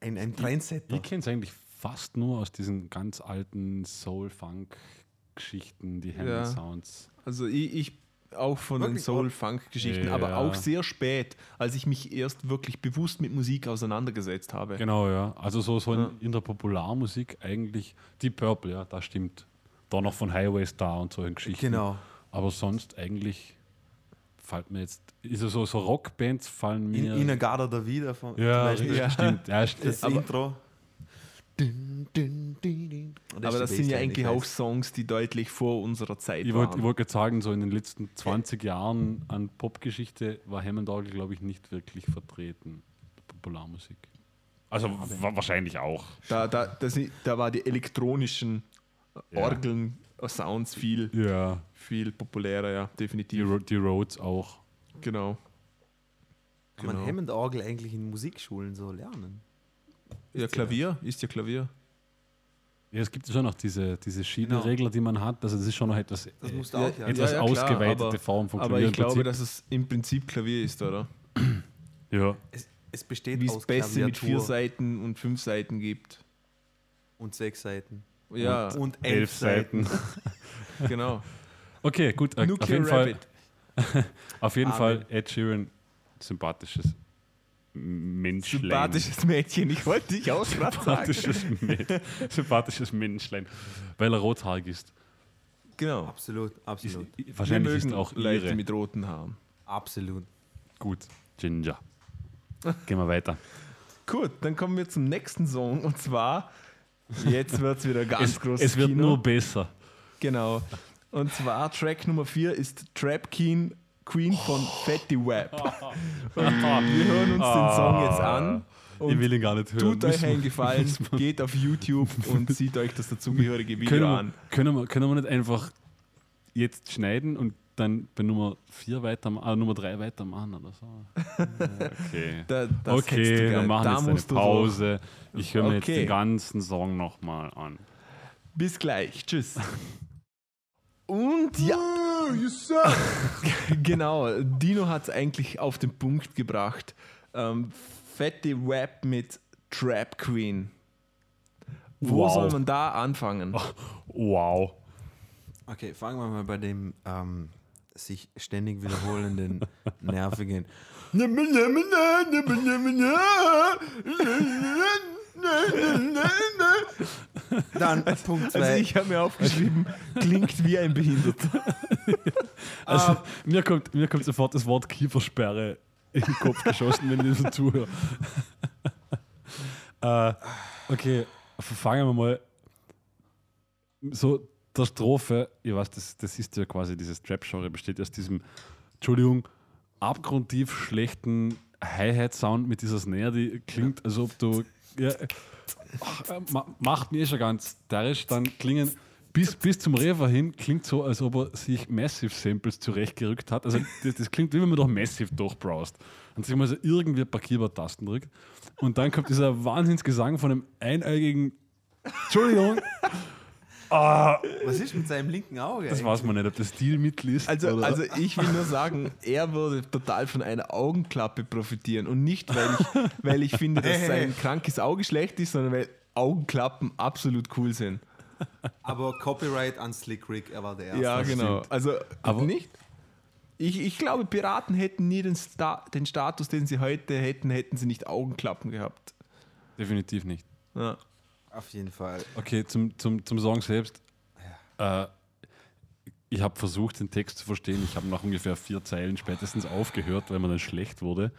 ein, ein Trendsetter. Ich kenne es eigentlich fast nur aus diesen ganz alten Soul-Funk-Geschichten, die Ja. Hammond-Sounds. Also ich, ich auch von den Wirklich? Soul-Funk-Geschichten, Ja. aber auch sehr spät, als ich mich erst wirklich bewusst mit Musik auseinandergesetzt habe. Genau, ja. Also so, so Ja. in, der Popularmusik eigentlich Deep Purple, ja, das stimmt. Da noch von Highway Star und solchen Geschichten. Genau. Aber sonst eigentlich fällt mir jetzt, ist es so, so Rockbands fallen In, mir. Inagada da wieder von ja, Ja. stimmt. Ja, st- das aber- Intro. Dün, dün, dün. Und Aber das sind ja eigentlich ich auch. Songs, die deutlich vor unserer Zeit Ich wollte waren. wollt gerade sagen, so in den letzten 20 Jahren an Popgeschichte war Hammond Orgel, glaube ich, nicht wirklich vertreten. Popularmusik. Also wa wahrscheinlich auch. Da, da, da, sind, da war die elektronischen Ja. Orgeln, Sounds viel, Ja. viel populärer, ja, Die, definitiv. Ro die Rhodes auch. Genau. Kann man Genau. Hammond-Orgel eigentlich in Musikschulen so lernen? Ja, Klavier, ist ja Klavier. Ja, es gibt ja schon noch diese, diese Schieberegler, die man hat. Also das ist schon noch etwas, Das musst Ja, du auch ja. etwas ja, klar, ausgeweitete aber- Form von Aber Klavier. ich im glaube, dass es im Prinzip Klavier ist, oder? ja. Es, es besteht Wie aus es Bässe mit vier Seiten und fünf Seiten gibt. und sechs Seiten. Ja, Und elf, elf Seiten. Seiten. genau. Okay, gut. äh, Auf Nuclear jeden, Fall, Rabbit. auf jeden Amen. Fall Ed Sheeran, sympathisches Menschlein. Sympathisches Mädchen, ich wollte dich auch sagen. sympathisches, sympathisches Menschlein, weil er rothaarig ist. Genau. Absolut, ist absolut. wahrscheinlich Wir ist mögen auch Leute ihre. mit roten Haaren. Absolut. Gut, Ginger. Gehen wir weiter. Gut, dann kommen wir zum nächsten Song und zwar, jetzt wird es wieder ganz Es, groß. es wird nur besser. Genau. Und zwar Track Nummer 4 ist Trap Queen, Queen von Fatty Web. Und wir hören uns den Song jetzt an. ich Und will ihn gar nicht hören. tut euch einen Gefallen, geht auf YouTube und sieht euch das dazugehörige Video können, wir, an. können, wir, können wir nicht einfach jetzt schneiden und dann bei Nummer 4 weitermachen, ah, Nummer 3 weitermachen oder so? Okay. Da, das hättest du okay, dann machen Da wir jetzt eine Pause. Ich höre mir Okay. jetzt den ganzen Song nochmal an. Bis gleich. Tschüss. Und ja. genau, Dino hat es eigentlich auf den Punkt gebracht. Ähm, Fatty Web mit Trap Queen. Wo Wow. soll man da anfangen? Wow. Okay, fangen wir mal bei dem ähm, sich ständig wiederholenden, nervigen. Dann Punkt 2. Also ich habe mir aufgeschrieben, klingt wie ein Behinderter. Also, mir, kommt, mir kommt sofort das Wort Kiefersperre in den Kopf geschossen, wenn ich so zuhöre. äh, okay, fangen wir mal. So, der Strophe, ich weiß, das, das ist ja quasi dieses Trap-Genre, besteht aus diesem, Entschuldigung, abgrundtief schlechten Hi-Hat-Sound mit dieser Snare, die klingt, als ob du. Ja, äh, ma, macht mir schon ganz derisch, dann klingen. Bis, bis zum Refer hin klingt so, als ob er sich Massive Samples zurechtgerückt hat. Also das, das klingt wie wenn man doch Massive durchbraust und sich mal so irgendwie Parkierbar-Tasten drückt. Und dann kommt dieser Wahnsinnsgesang von einem einäugigen Entschuldigung, Was ist mit seinem linken Auge? das weiß man nicht, ob das Stilmittel ist. Also, oder also ich will nur sagen, er würde total von einer Augenklappe profitieren. Und nicht, weil ich, weil ich finde, dass sein krankes Auge schlecht ist, sondern weil Augenklappen absolut cool sind. Aber Copyright an Slick Rick, er war der Erste. Ja, genau. Also Aber- nicht? Ich, ich glaube, Piraten hätten nie den, Sta den Status, den sie heute hätten, hätten sie nicht Augenklappen gehabt. Definitiv nicht. Ja. Auf jeden Fall. Okay, zum, zum, zum Song selbst. Äh, ich habe versucht, den Text zu verstehen. Ich habe nach ungefähr vier Zeilen spätestens aufgehört, weil mir dann schlecht wurde.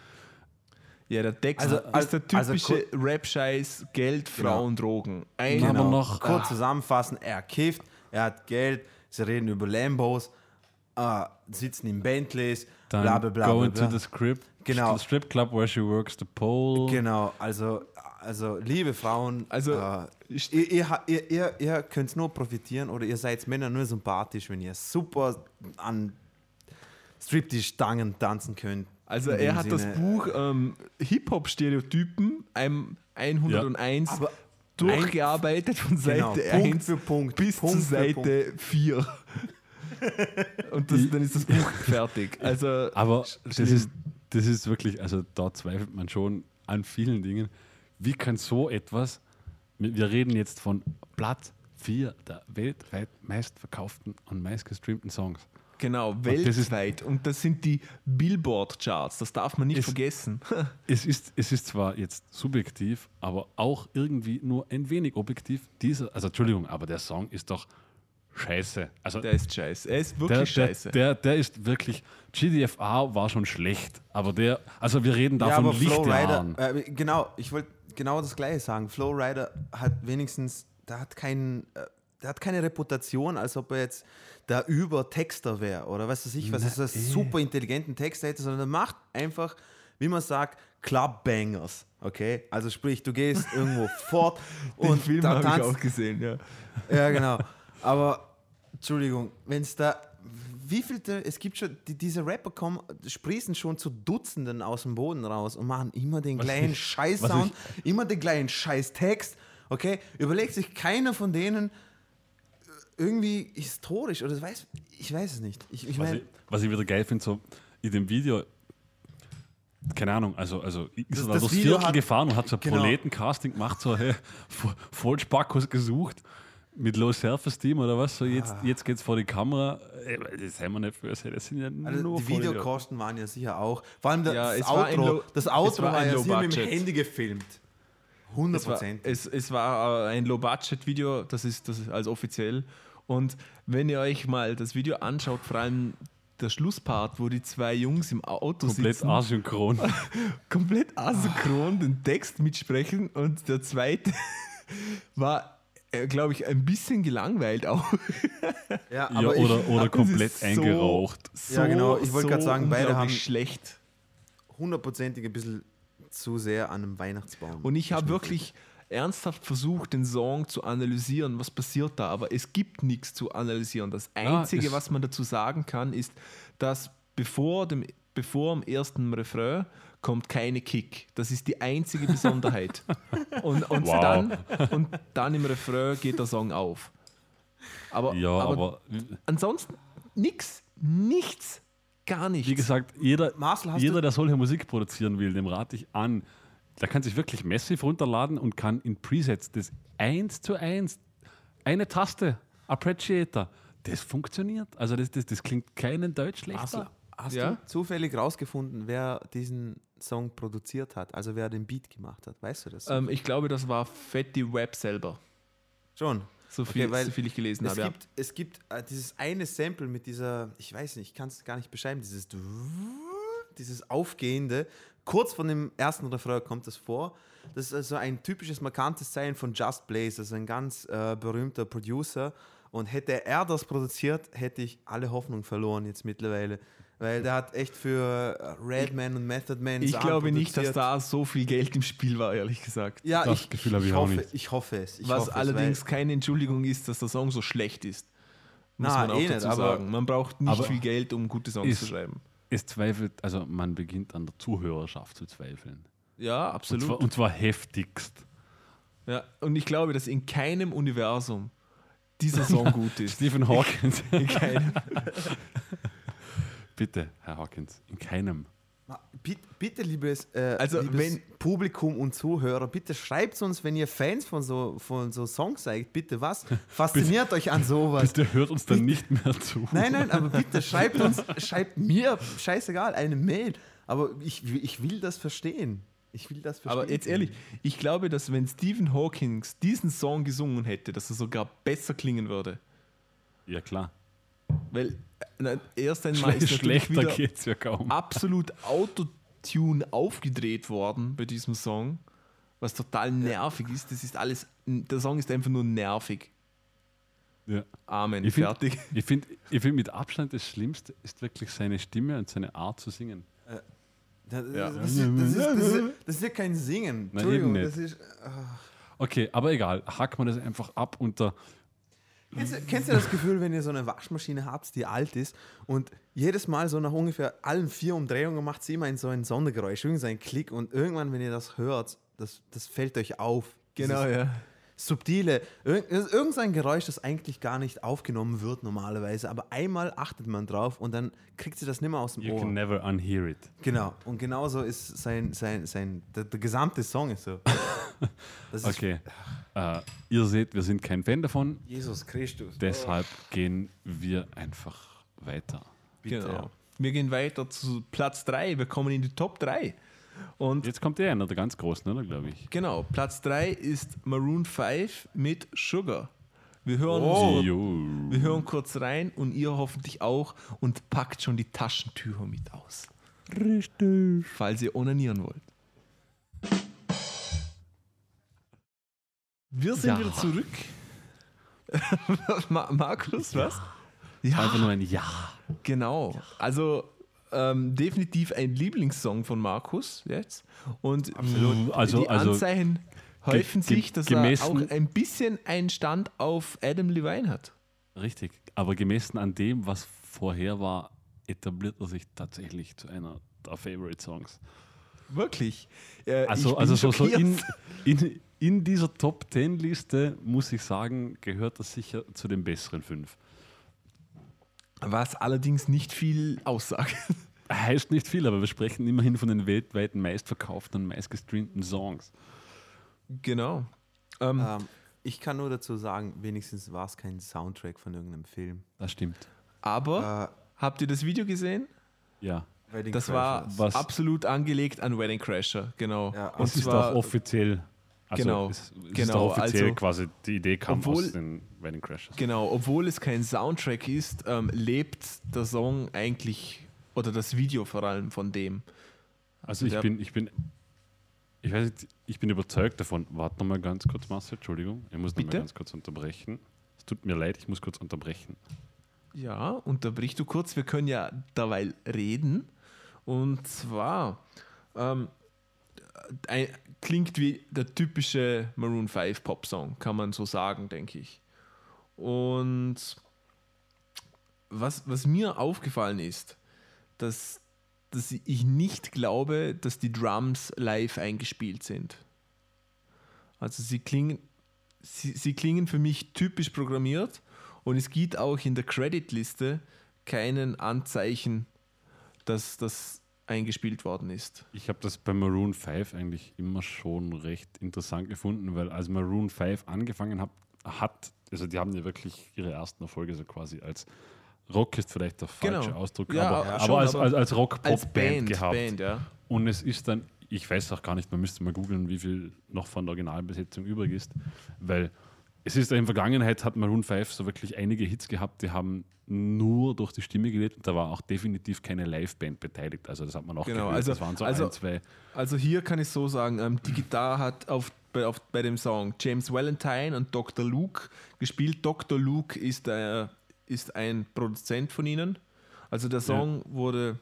ja, der Text Also- ist der also typische Rap-Scheiß, Geld, Genau. Frauen, Drogen. Ein, Genau. Noch- Kurz zusammenfassen, er kifft, er hat Geld, sie reden über Lambos. Äh, sitzen in Bentleys, Dann bla bla bla. go bla, into bla. the strip, Genau. the strip club where she works the pole. Genau, also, also liebe Frauen, Also, äh, ihr, ihr, ihr, ihr, könnt nur profitieren oder ihr seid Männer nur sympathisch, wenn ihr super an Striptease-Stangen tanzen könnt. Also er hat das Sinne, Buch ähm, Hip-Hop-Stereotypen, einem 101, Aber durchgearbeitet von Genau, Seite Punkt 1 für Punkt, bis Punkt Punkt. Seite 4. Und das, dann ist das Buch fertig. Also Aber das ist, das ist wirklich, also da zweifelt man schon an vielen Dingen. Wie kann so etwas, wir reden jetzt von Platz 4 der weltweit meistverkauften und meistgestreamten Songs. genau, das ist- weltweit. Und das sind die Billboard-Charts, das darf man nicht Es- vergessen. Es ist, es ist zwar jetzt subjektiv, aber auch irgendwie nur ein wenig objektiv. Dieser, also Entschuldigung, aber der Song ist doch scheiße. Also Der ist scheiße. Er ist wirklich der, scheiße. der, der ist wirklich, GDFA war schon schlecht, aber der, also wir reden da Ja, Lichtjahren. Äh, genau, ich wollte genau das gleiche sagen. Flowrider hat wenigstens, der hat keinen, äh, der hat keine Reputation, als ob er jetzt der Übertexter wäre oder was weiß ich, was ist das super intelligenten Texter hätte, sondern er macht einfach, wie man sagt, Clubbangers. Okay, also sprich, du gehst irgendwo fort Den und Film da habe ich auch gesehen, ja. ja, genau. Aber, Entschuldigung, wenn es da. Wie viel, es gibt schon, die, diese Rapper kommen, sprießen schon zu Dutzenden aus dem Boden raus und machen immer den gleichen ich- Scheiß-Sound, immer den gleichen Scheiß-Text. Okay? Überlegt sich keiner von denen irgendwie historisch oder weiß, ich weiß es nicht. Ich, ich Was meine, ich, was ich wieder geil finde, so in dem Video, keine Ahnung, also, also ist Das- er da das durchs Viertel gefahren und hat so ein genau. Proletencasting gemacht, so hey, Vo- Vollspackos gesucht mit Low Self-Esteem oder was, so jetzt, jetzt geht's vor die Kamera. Ey, das haben wir nicht für, das sind ja also nur die. Videokosten waren ja sicher auch. Vor allem das, Ja, ein Outro, Low- das Outro war war, ja sicher mit dem. Handy gefilmt. 100 Es war, Prozent. es, es war äh, ein Low-Budget-Video, das ist, das ist als offiziell. Und wenn ihr euch mal das Video anschaut, vor allem der Schlusspart, wo die zwei Jungs im Auto Komplett sitzen, asynchron. komplett asynchron den Text mitsprechen und der zweite war, äh, glaube ich, ein bisschen gelangweilt auch. Ja, ja, ich- oder, oder komplett so- eingeraucht. So, Ja, genau, ich wollte gerade sagen, beide haben- schlecht. hundertprozentig ein bisschen zu sehr an einem Weihnachtsbaum. Und ich habe wirklich ernsthaft versucht, den Song zu analysieren, was passiert da, aber es gibt nichts zu analysieren. Das Ja, Einzige, es- was man dazu sagen kann, ist, dass bevor dem, bevor am ersten Refrain kommt keine Kick. Das ist die einzige Besonderheit. und, und, Wow. dann, und dann im Refrain geht der Song auf. Aber, Ja, aber, aber, ansonsten nichts, nichts, gar nichts. wie gesagt, jeder, Marcel, jeder, der solche Musik produzieren will, dem rate ich an. Der kann sich wirklich Massive runterladen und kann in Presets das eins zu eins, eine Taste, Appreciator, das funktioniert. Also das, das, das klingt keinen Deutsch schlechter. Marcel, hast Ja? du zufällig rausgefunden, wer diesen Song produziert hat? Also wer den Beat gemacht hat? Weißt du das? ähm, ich glaube, das war Fatty Web selber. Schon. So viel, Okay, so viel ich gelesen Es habe. ja. gibt, es gibt äh, dieses eine Sample mit dieser, ich weiß nicht, ich kann es gar nicht beschreiben, dieses, dieses aufgehende, kurz von dem ersten Refrain kommt das vor. Das ist also ein typisches markantes Zeichen von Just Blaze, ist ein ganz äh, berühmter Producer. Und hätte er das produziert, hätte ich alle Hoffnung verloren jetzt mittlerweile. Weil der hat echt für Redman und Method Man Ich Sachen glaube nicht, dass da so viel Geld im Spiel war, ehrlich gesagt. Ja, Das ich, Gefühl habe ich ich, auch hoffe, nicht. ich hoffe es. Ich Was hoffe es, allerdings weil- keine Entschuldigung ist, dass der Song so schlecht ist. Muss Na, man auch eh dazu nicht, aber- sagen. Man braucht nicht viel Geld, um gute Songs ist- zu schreiben. Es zweifelt, also man beginnt an der Zuhörerschaft zu zweifeln. Ja, Und absolut. zwar, und zwar heftigst. ja, und ich glaube, dass in keinem Universum dieser Song gut ist. Stephen Hawkins. In keinem. Bitte, Herr Hawkins, in keinem. Bitte, bitte liebes, äh, Also, liebes wenn- Publikum und Zuhörer, bitte schreibt uns, wenn ihr Fans von so, von so Songs seid, bitte was fasziniert euch an sowas. Bitte hört uns dann nicht mehr zu. Nein, nein, aber bitte schreibt uns, schreibt mir, scheißegal, eine Mail. Aber ich, ich will das verstehen. Ich will das verstehen. Aber jetzt ehrlich, ich glaube, dass wenn Stephen Hawkins diesen Song gesungen hätte, dass er sogar besser klingen würde. Ja, klar. Weil äh, na, erst einmal ist schlechter wieder geht's ja kaum. absolut Autotune aufgedreht worden bei diesem Song, was total nervig ist. Das ist alles, der Song ist einfach nur nervig. Ja. Amen. Ich find- Fertig. Ich finde ich find mit Abstand das Schlimmste ist wirklich seine Stimme und seine Art zu singen. Das, Ja. das, ist, das, ist, das, ist, das ist ja kein Singen. Nein, Entschuldigung, eben das nicht. ist. Okay, aber egal, hack man das einfach ab unter. Kennst, du- kennst du das Gefühl, wenn ihr so eine Waschmaschine habt, die alt ist und jedes Mal so nach ungefähr allen vier Umdrehungen macht sie immer in so ein Sondergeräusch, irgend so ein Klick und irgendwann, wenn ihr das hört, das, das fällt euch auf. Genau, ja. Subtile, irgend, das ist irgend so ein Geräusch, das eigentlich gar nicht aufgenommen wird normalerweise, aber einmal achtet man drauf und dann kriegt sie das nicht mehr aus dem You can Ohr. never unhear it. Genau, und genauso ist sein, sein, sein, der, der gesamte Song ist so. Das ist Okay. Äh, ihr seht, wir sind kein Fan davon, Jesus Christus. deshalb gehen wir einfach weiter. Bitte. Genau. Wir gehen weiter zu Platz 3. Wir kommen in die Top 3. Und Jetzt kommt der einer der ganz großen, oder glaube ich? genau, Platz 3 ist Maroon 5 mit Sugar. Wir hören, Oh. uns, wir hören kurz rein und ihr hoffentlich auch und packt schon die Taschentücher mit aus. Richtig. falls ihr onanieren wollt. Wir sind Ja. wieder zurück. Ma Markus, was? Ja, Einfach nur ein Ja. genau. Also ähm, definitiv ein Lieblingssong von Markus jetzt. Und Absolut. Also- die also Anzeichen häufen ge- sich, dass er auch ein bisschen einen Stand auf Adam Levine hat. Richtig. Aber gemessen an dem, was vorher war, etabliert er sich tatsächlich zu einer der Favorite Songs. Wirklich. Äh, Also, also so, so in, in, in dieser Top 10 Liste, muss ich sagen, gehört das sicher zu den besseren fünf. Was allerdings nicht viel aussagt. Heißt nicht viel, aber wir sprechen immerhin von den weltweiten meistverkauften und meistgestreamten Songs. genau. Ähm, Ähm, ich kann nur dazu sagen, wenigstens war es kein Soundtrack von irgendeinem Film. Das stimmt. aber Äh, habt ihr das Video gesehen? Ja. Wedding Das war Crashers. Was- absolut angelegt an Wedding Crasher, genau. Ja, Und Und ist auch offiziell. Also Genau, es ist genau, offiziell also- quasi die Idee kam Obwohl- aus den Wedding Crashes. genau, obwohl es kein Soundtrack ist, ähm, lebt der Song eigentlich oder das Video vor allem von dem. Also ich der- bin, ich bin, ich weiß nicht, ich bin überzeugt davon. Warte noch mal ganz kurz, Marcel, Entschuldigung. Ich muss noch mal Bitte? ganz kurz unterbrechen. Es tut mir leid, ich muss kurz unterbrechen. Ja, unterbrich du kurz, wir können ja derweil reden. Und zwar ähm, ein, klingt wie der typische Maroon 5 Pop-Song, kann man so sagen, denke ich. Und was, was mir aufgefallen ist, dass, dass ich nicht glaube, dass die Drums live eingespielt sind. Also sie klingen, sie, sie klingen für mich typisch programmiert und es gibt auch in der Creditliste keinen Anzeichen, dass das eingespielt worden ist. Ich habe das bei Maroon 5 eigentlich immer schon recht interessant gefunden, weil als Maroon 5 angefangen hab, hat, also die haben ja wirklich ihre ersten Erfolge so quasi als Rock ist vielleicht der falsche Genau. Ausdruck, Ja, aber, aber, schon, als, aber als, als Rock-Pop-Band Als Band, gehabt. Band, ja. Und es ist dann, ich weiß auch gar nicht, man müsste mal googeln, wie viel noch von der Originalbesetzung übrig ist, weil es ist in der Vergangenheit hat Maroon 5 so wirklich einige Hits gehabt, die haben nur durch die Stimme gelebt und da war auch definitiv keine Liveband beteiligt. Also das hat man auch Genau, gehört. also- das waren so also- ein, zwei. Also hier kann ich so sagen, ähm, die Gitarre hat auf, bei, auf, bei dem Song James Valentine und Dr. Luke gespielt. Dr. Luke ist, äh, ist ein Produzent von ihnen. Also der Song wurde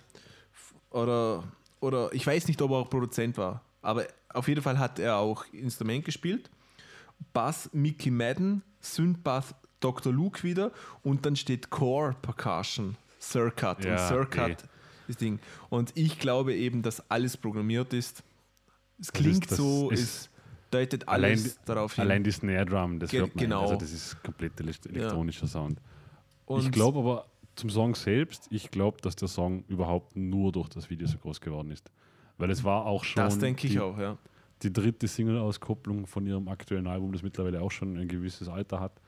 f- oder, oder ich weiß nicht, ob er auch Produzent war, aber auf jeden Fall hat er auch Instrument gespielt. Bass Mickey Madden, Synthbass Dr. Luke wieder und dann steht Core Percussion, Circuit. Ja, und Circuit eh. das Ding. Und ich glaube eben, dass alles programmiert ist. Es klingt das so, ist- es deutet Allein, alles darauf hin. allein die Snare Drum, das Ge- hört man. genau. Also das ist komplett elekt- elektronischer Sound. Und ich glaube aber zum Song selbst, ich glaube, dass der Song überhaupt nur durch das Video so groß geworden ist. Weil es war auch schon das denke ich die, auch, ja. Die dritte Single-Auskopplung von ihrem aktuellen Album, das mittlerweile auch schon ein gewisses Alter hat.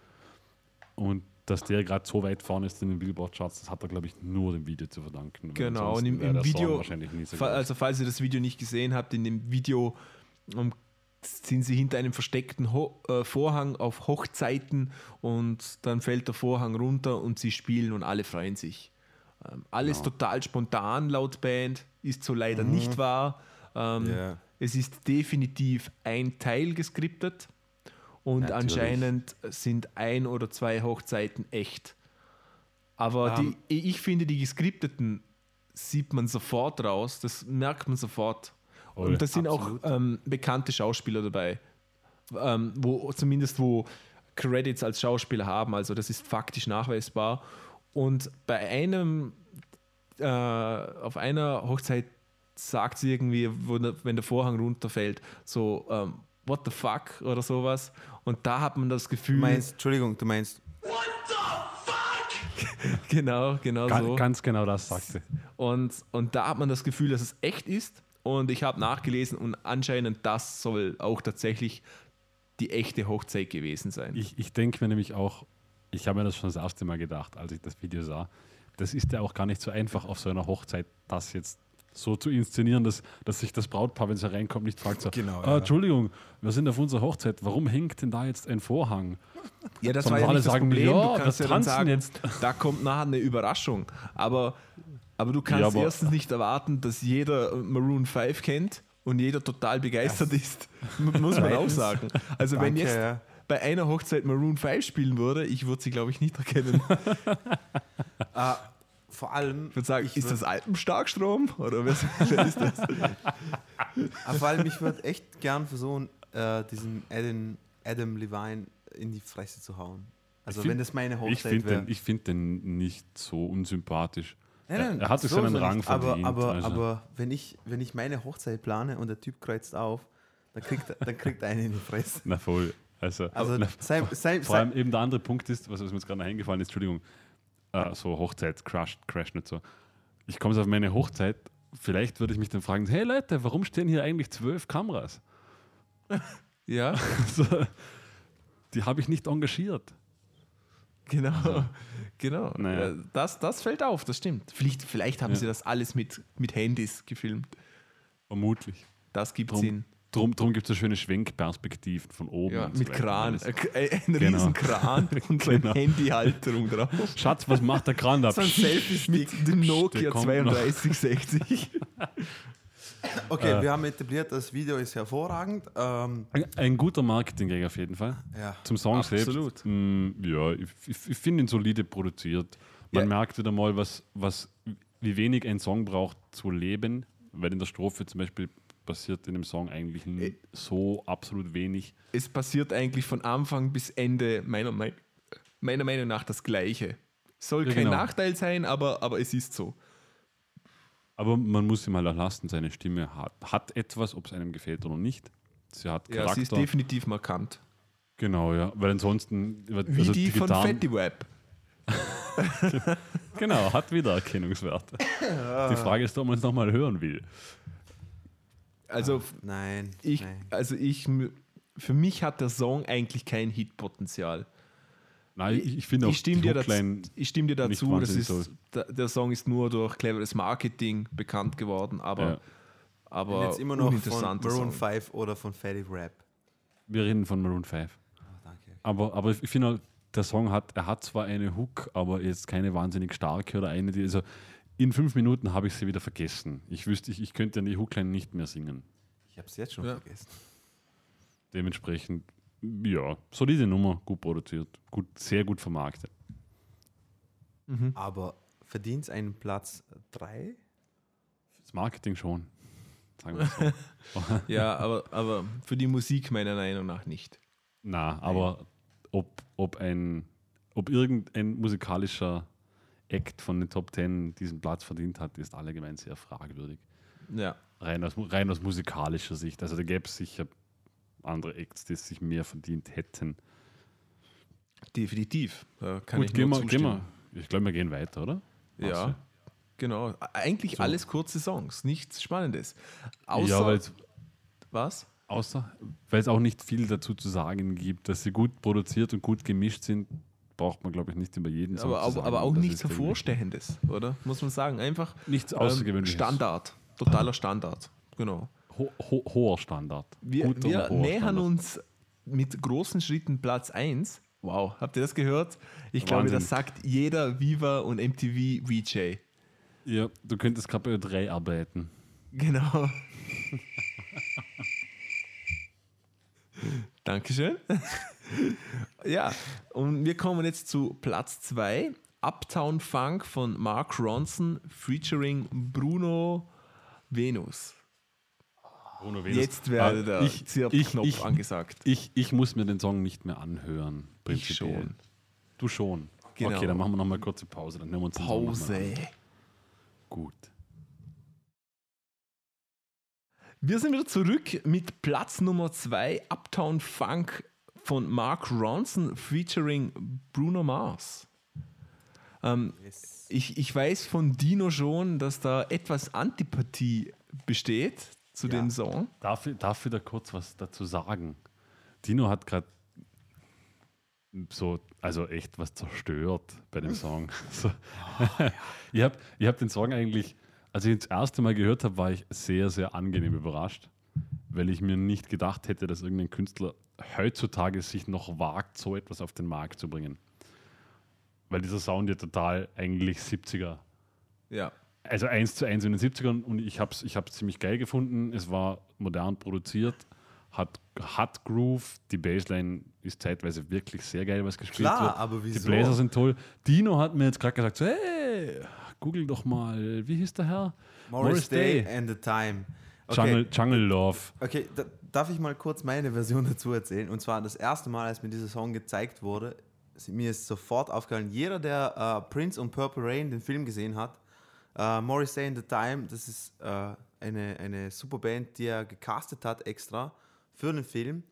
Und dass der gerade so weit vorne ist in den Billboard-Charts, das hat er, glaube ich, nur dem Video zu verdanken. Genau, und im, im Video, so also falls ihr das Video nicht gesehen habt, in dem Video um, sind sie hinter einem versteckten Ho äh, Vorhang auf Hochzeiten und dann fällt der Vorhang runter und sie spielen und alle freuen sich. Ähm, alles Genau. total spontan laut Band, ist so leider nicht wahr. Ähm, Ja. Es ist definitiv ein Teil geskriptet und Natürlich. anscheinend sind ein oder zwei Hochzeiten echt. Aber Ähm. die, ich finde, die geskripteten sieht man sofort raus, das merkt man sofort. Voll. Und da sind Absolut. auch ähm, bekannte Schauspieler dabei, ähm, wo zumindest wo Credits als Schauspieler haben, also das ist faktisch nachweisbar. Und bei einem, äh, auf einer Hochzeit sagt sie irgendwie, der- wenn der Vorhang runterfällt, so, ähm, what the fuck oder sowas. Und da hat man das Gefühl, Du meinst, Entschuldigung, du meinst, genau, genau Ga so. Ganz genau das sagte. Und, und da hat man das Gefühl, dass es echt ist. Und ich habe nachgelesen und anscheinend das soll auch tatsächlich die echte Hochzeit gewesen sein. Ich, ich denke mir nämlich auch, ich habe mir das schon das erste Mal gedacht, als ich das Video sah. Das ist ja auch gar nicht so einfach auf so einer Hochzeit, das jetzt so zu inszenieren, dass, dass sich das Brautpaar, wenn es reinkommt, nicht fragt so, Genau, ah, ja. Entschuldigung, wir sind auf unserer Hochzeit, warum hängt denn da jetzt ein Vorhang? Ja, das Sondern war ja nicht das sagen, Problem. ja, du kannst ja dann sagen, jetzt. da kommt nachher eine Überraschung. Aber, aber du kannst Ja, aber- erstens nicht erwarten, dass jeder Maroon 5 kennt und jeder total begeistert ist. M- Muss man auch sagen. Also wenn Danke, jetzt ja. bei einer Hochzeit Maroon 5 spielen würde, ich würde sie, glaube ich, nicht erkennen. äh, vor allem, Ich würde sagen, ich ist würd- das Alpenstarkstrom? Oder wer, wer ist das? Ah, vor allem, ich würde echt gern versuchen, äh, diesen Adam, Adam Levine in die Fresse zu hauen. Also, find- wenn das meine Ich Hochzeit finde wäre. den, ich find den nicht so unsympathisch. Nein, nein, er hat sich so seinen er Rang nicht. aber, verdient. Aber, also. aber wenn, ich, wenn ich meine Hochzeit plane und der Typ kreuzt auf, dann kriegt, er- dann kriegt er einen in die Fresse. Na voll. Also, Also, na, sei, sei, vor sei, allem eben der andere Punkt ist, was, was mir jetzt gerade eingefallen ist, Entschuldigung, äh, so Hochzeit, Crash, Crash nicht so. Ich komme auf meine Hochzeit, vielleicht würde ich mich dann fragen, hey Leute, warum stehen hier eigentlich zwölf Kameras? Ja, so, die habe ich nicht engagiert. genau. genau. Naja. Ja, Das, das fällt auf, das stimmt. Vielleicht, vielleicht haben Ja. sie das alles mit, mit Handys gefilmt. Vermutlich. Das gibt Sinn. Drum, drum gibt es so schöne Schwenkperspektiven von oben. Ja, so mit. Kran. Alles. Äh, Ein Genau. riesen Kran und so Genau. eine Handyhalterung drauf. Schatz, was macht der Kran da? So ein Selfie-Stick mit dem Nokia der kommt noch. 3260. okay, äh, wir haben etabliert, das Video ist hervorragend. Ähm, Ein, ein guter Marketing-Gag auf jeden Fall. ja. Zum Song Absolut. selbst. mh, ja, ich, ich, ich finde ihn solide produziert. Man Ja. merkt wieder mal, was, was, wie wenig ein Song braucht zu leben, weil in der Strophe zum Beispiel passiert in dem Song eigentlich Äh. so absolut wenig. es passiert eigentlich von Anfang bis Ende meiner, Mei- meiner Meinung nach das Gleiche. Soll Ja, kein genau. Nachteil sein, aber, aber es ist so. Aber man muss ihm halt auch lassen, seine Stimme hat, hat etwas, ob es einem gefällt oder nicht. Sie hat Ja, Charakter. sie ist definitiv markant. genau, ja. Weil ansonsten. Wie also die von Fatty Web. Genau, hat Wiedererkennungswerte. Die Frage ist, ob man es nochmal hören will. Also Nein. ich, nein. also ich, für mich hat der Song eigentlich kein Hitpotenzial. Nein, ich, ich finde auch Ich stimme, dir dazu, ich stimme dir dazu, das ist, der, Song ist nur durch cleveres Marketing bekannt geworden, aber, Ja. Aber jetzt immer noch von Maroon Song. 5 oder von Fatty Rap. Wir reden von Maroon 5. Oh, danke. Aber, aber ich finde, halt, der Song hat, er hat zwar eine Hook, aber jetzt keine wahnsinnig starke oder eine, die, also in fünf Minuten habe ich sie wieder vergessen. Ich wüsste, ich, ich könnte die Hookline nicht mehr singen. Ich habe es jetzt schon Ja. vergessen. Dementsprechend, ja, solide Nummer, gut produziert, gut, sehr gut vermarktet. Mhm. Aber verdient es einen Platz 3? Das Marketing schon, sagen wir so. Ja, aber, aber für die Musik meiner Meinung nach nicht. Na, aber ob, ob, ein, ob irgendein musikalischer Act von den Top Ten diesen Platz verdient hat, ist allgemein sehr fragwürdig. Ja. Rein aus, rein aus musikalischer Sicht. Also da gäbe es sicher andere Acts, die es sich mehr verdient hätten. Definitiv. Da kann Gut, ich gehen wir, gehen wir. Ich glaube, wir gehen weiter, oder? Ja, genau. Eigentlich So. alles kurze Songs, nichts Spannendes. Außer, ja, was? außer, weil es auch nicht viel dazu zu sagen gibt, dass sie gut produziert und gut gemischt sind, braucht man, glaube ich, nicht über jeden Song Aber, aber, sagen. aber auch nichts Hervorstehendes, oder? Muss man sagen. Einfach Nichts ähm, Außergewöhnliches. Standard. Totaler Standard. Genau. Ho ho hoher Standard. Wir, Guter wir hoher nähern Standard. uns mit großen Schritten Platz 1. Wow, habt ihr das gehört? Ich glaube, Wahnsinn. das sagt jeder Viva und MTV VJ. Ja, du könntest gerade bei Ö3 arbeiten. Genau. Dankeschön. Ja, und wir kommen jetzt zu Platz 2. Uptown Funk von Mark Ronson featuring Bruno Venus. Bruno Venus. Jetzt wäre Ah, der ich, Zirp-Knopf ich, ich, angesagt. Ich, ich muss mir den Song nicht mehr anhören. Prinzipiell. schon. Du schon. Genau. Okay, dann machen wir nochmal kurze Pause. Dann hören wir uns noch mal Pause. Gut. Wir sind wieder zurück mit Platz Nummer 2, Uptown Funk von Mark Ronson featuring Bruno Mars. Ähm, ich, ich weiß von Dino schon, dass da etwas Antipathie besteht zu Ja. dem Song. Darf, ich- darf ich da kurz was dazu sagen? Dino hat gerade so, also echt was zerstört bei dem Song. So. ich habe ich hab den Song eigentlich, als ich ihn das erste Mal gehört habe, war ich sehr, sehr angenehm überrascht, weil ich mir nicht gedacht hätte, dass irgendein Künstler heutzutage sich noch wagt, so etwas auf den Markt zu bringen. Weil dieser Sound ja total eigentlich 70er Ja. also eins zu eins in den 70ern und ich habe es ich hab's ziemlich geil gefunden. Es war modern produziert, hat, hat Groove, die Bassline ist zeitweise wirklich sehr geil, was gespielt Klar, wird. aber Die wieso? Bläser sind toll. Dino hat mir jetzt gerade gesagt, so, hey, google doch mal, wie hieß der Herr? Morris Day and the Time. Okay, Jungle, Jungle Love. okay da, darf ich mal kurz meine Version dazu erzählen? Und zwar das erste Mal, als mir dieser Song gezeigt wurde, mir ist sofort aufgefallen, jeder, der äh, Prince und Purple Rain, den Film gesehen hat, äh, Morris Day and the Time, das ist äh, eine, eine super Band, die er gecastet hat extra für den Film.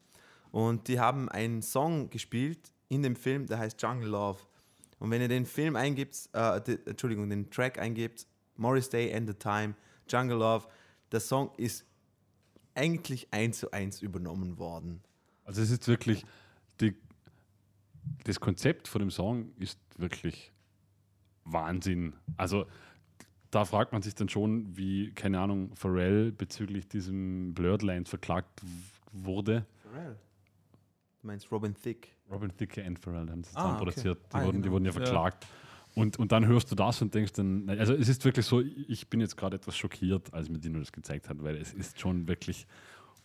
Und die haben einen Song gespielt in dem Film, der heißt Jungle Love. Und wenn ihr den Film eingibt, äh, die, Entschuldigung, den Track eingibt, Morris Day and the Time, Jungle Love, der Song ist eigentlich eins zu eins übernommen worden. Also es ist wirklich, die, das Konzept von dem Song ist wirklich Wahnsinn. Also da fragt man sich dann schon, wie, keine Ahnung, Pharrell bezüglich diesem Blurred Lines verklagt wurde. Pharrell. Du meinst Robin Thicke. Robin Thicke und Pharrell haben es Ah, zusammen okay. produziert. Die, Ah, ja, wurden, die genau. wurden ja verklagt. Und, und dann hörst du das und denkst dann, also es ist wirklich so, ich bin jetzt gerade etwas schockiert, als mir Dino das gezeigt hat, weil es ist schon wirklich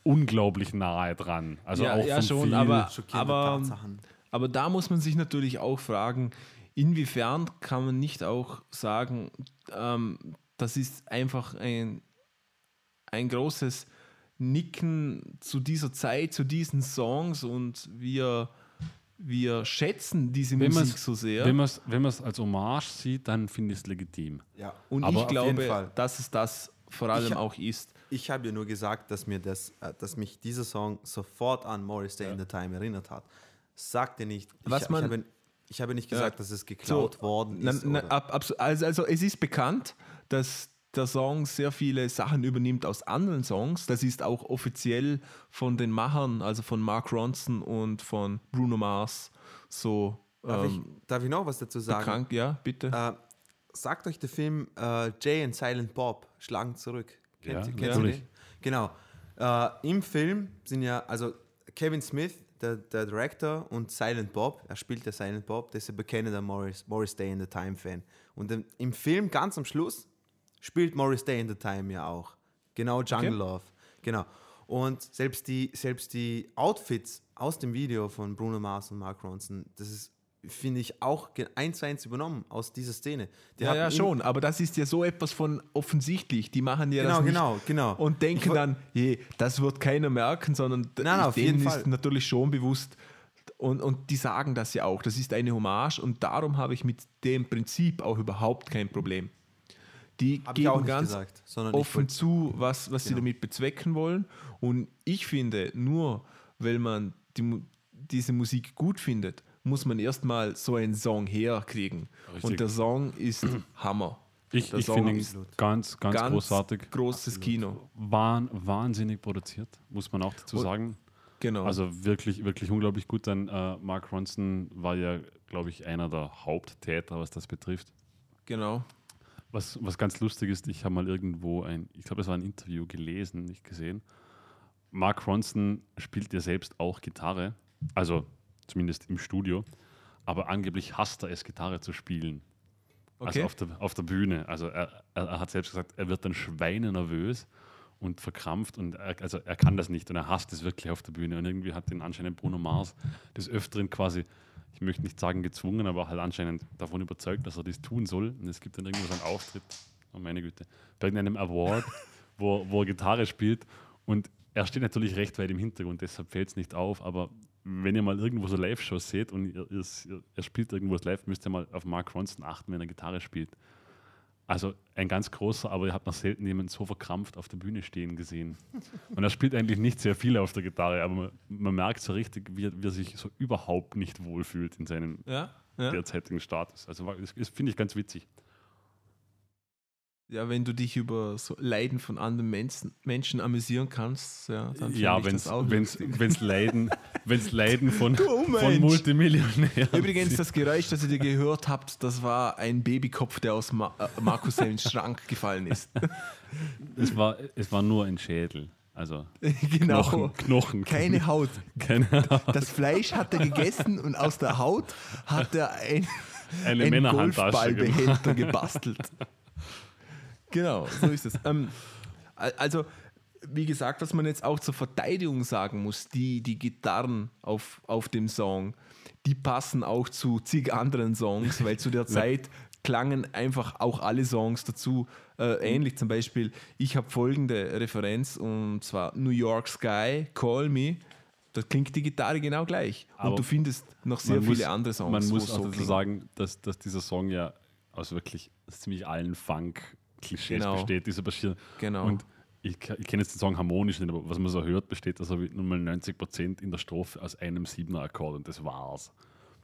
unglaublich nahe dran. Also Ja, auch ja, schon, aber- Aber- Tatsachen. Aber da muss man sich natürlich auch fragen, inwiefern kann man nicht auch sagen, ähm, das ist einfach ein, ein großes Nicken zu dieser Zeit, zu diesen Songs und wir, wir schätzen diese Wenn Musik so sehr. Wenn man es wenn man's als Hommage sieht, dann finde ich es legitim. Ja. und aber ich glaube, dass es das vor allem Ich- auch ist. Ich habe ja nur gesagt, dass mir das, äh, dass mich dieser Song sofort an Morris Day in the Time erinnert hat. Sagte nicht. Was ich, man- ich, habe, ich habe nicht Ja. gesagt, dass es geklaut So, worden Na, ist. na, oder- ab, also, also es ist bekannt, dass der Song sehr viele Sachen übernimmt aus anderen Songs. Das ist auch offiziell von den Machern, also von Mark Ronson und von Bruno Mars, so darf, ähm, ich, darf ich noch was dazu sagen? bekannt. Ja, bitte. Äh, sagt euch der Film äh, Jay and Silent Bob schlagen zurück. Kennt, Ja, ihr- kennt den? Genau. Äh, Im Film sind ja, also Kevin Smith, der, der Director, und Silent Bob, er spielt ja Silent Bob, der ist ein bekennender Morris, Morris Day in the Time Fan. Und im Film ganz am Schluss spielt Morris Day in the Time ja auch. Genau, Jungle Okay. Love. Genau. Und selbst die, selbst die Outfits aus dem Video von Bruno Mars und Mark Ronson, das ist, finde ich, auch eins zu eins übernommen aus dieser Szene. Die ja, ja, schon, aber das ist ja so etwas von offensichtlich. Die machen ja Genau, das nicht genau, genau. und denken dann, je, das wird keiner merken, sondern Nein, nein, auf jeden denen Fall. ist natürlich schon bewusst und, und die sagen das ja auch. Das ist eine Hommage und darum habe ich mit dem Prinzip auch überhaupt kein Problem. Die Hab geben ganz gesagt, offen zu, was, was sie Genau. damit bezwecken wollen. Und ich finde, nur weil man die, diese Musik gut findet, muss man erstmal so einen Song herkriegen. Richtig. Und der Song ist Hammer. Ich, ich finde ihn ist ganz, ganz, Ganz großartig. Großes Kino. Wahn, wahnsinnig produziert, muss man auch dazu sagen. Genau. Also wirklich, wirklich unglaublich gut. Dann äh, Mark Ronson war ja, glaube ich, einer der Haupttäter, was das betrifft. genau. Was, was ganz lustig ist, ich habe mal irgendwo ein, ich glaube, es war ein Interview gelesen, nicht gesehen. Mark Ronson spielt ja selbst auch Gitarre, also zumindest im Studio, aber angeblich hasst er es, Gitarre zu spielen. Okay. Also auf der, auf der Bühne. Also er, er, hat selbst gesagt, er wird dann schweinenervös und verkrampft und er, also er kann das nicht und er hasst es wirklich auf der Bühne und irgendwie hat ihn anscheinend Bruno Mars des Öfteren quasi, ich möchte nicht sagen gezwungen, aber halt anscheinend davon überzeugt, dass er das tun soll. Und es gibt dann irgendwo so einen Auftritt, oh meine Güte, bei irgendeinem Award, wo, wo er Gitarre spielt. Und er steht natürlich recht weit im Hintergrund, deshalb fällt es nicht auf, aber wenn ihr mal irgendwo so Live-Shows seht und ihr, ihr, er spielt irgendwo live, müsst ihr mal auf Mark Ronson achten, wenn er Gitarre spielt. Also ein ganz großer, aber ihr habt noch selten jemanden so verkrampft auf der Bühne stehen gesehen. Und er spielt eigentlich nicht sehr viel auf der Gitarre, aber man, man merkt so richtig, wie, wie, er sich so überhaupt nicht wohlfühlt in seinem Ja, ja. derzeitigen Status. Also das, das finde ich ganz witzig. Ja, wenn du dich über so Leiden von anderen Menschen, Menschen amüsieren kannst, ja, dann finde ja, ich wenn das auch es. Leiden, wenn's Leiden von, von. Multimillionären. Übrigens, das Geräusch, das ihr gehört habt, das war ein Babykopf, der aus Ma äh, Markus Helms Schrank gefallen ist. es, war, es war nur ein Schädel. Also genau. Knochen, Knochen. Keine Haut. Keine Das Fleisch hat er gegessen und aus der Haut hat er ein, Eine ein Männerhandtasche gebastelt. Genau, so ist es. Ähm, al- also, wie gesagt, was man jetzt auch zur Verteidigung sagen muss, die, die Gitarren auf, auf dem Song, die passen auch zu zig anderen Songs, weil zu der Zeit klangen einfach auch alle Songs dazu äh, ähnlich. Zum Beispiel, ich habe folgende Referenz und zwar New York Sky, Call Me. Da klingt die Gitarre genau gleich. Aber und du findest noch sehr viele muss- andere Songs. Man muss auch so dazu sagen, dass, dass dieser Song ja aus wirklich ziemlich allen Funk-Klischees Genau. besteht, dieser Bashir. Genau. Und ich, ich kenne jetzt den Song harmonisch nicht, aber was man so hört, besteht also nur mal 90% in der Strophe aus einem Siebener Akkord und das war's.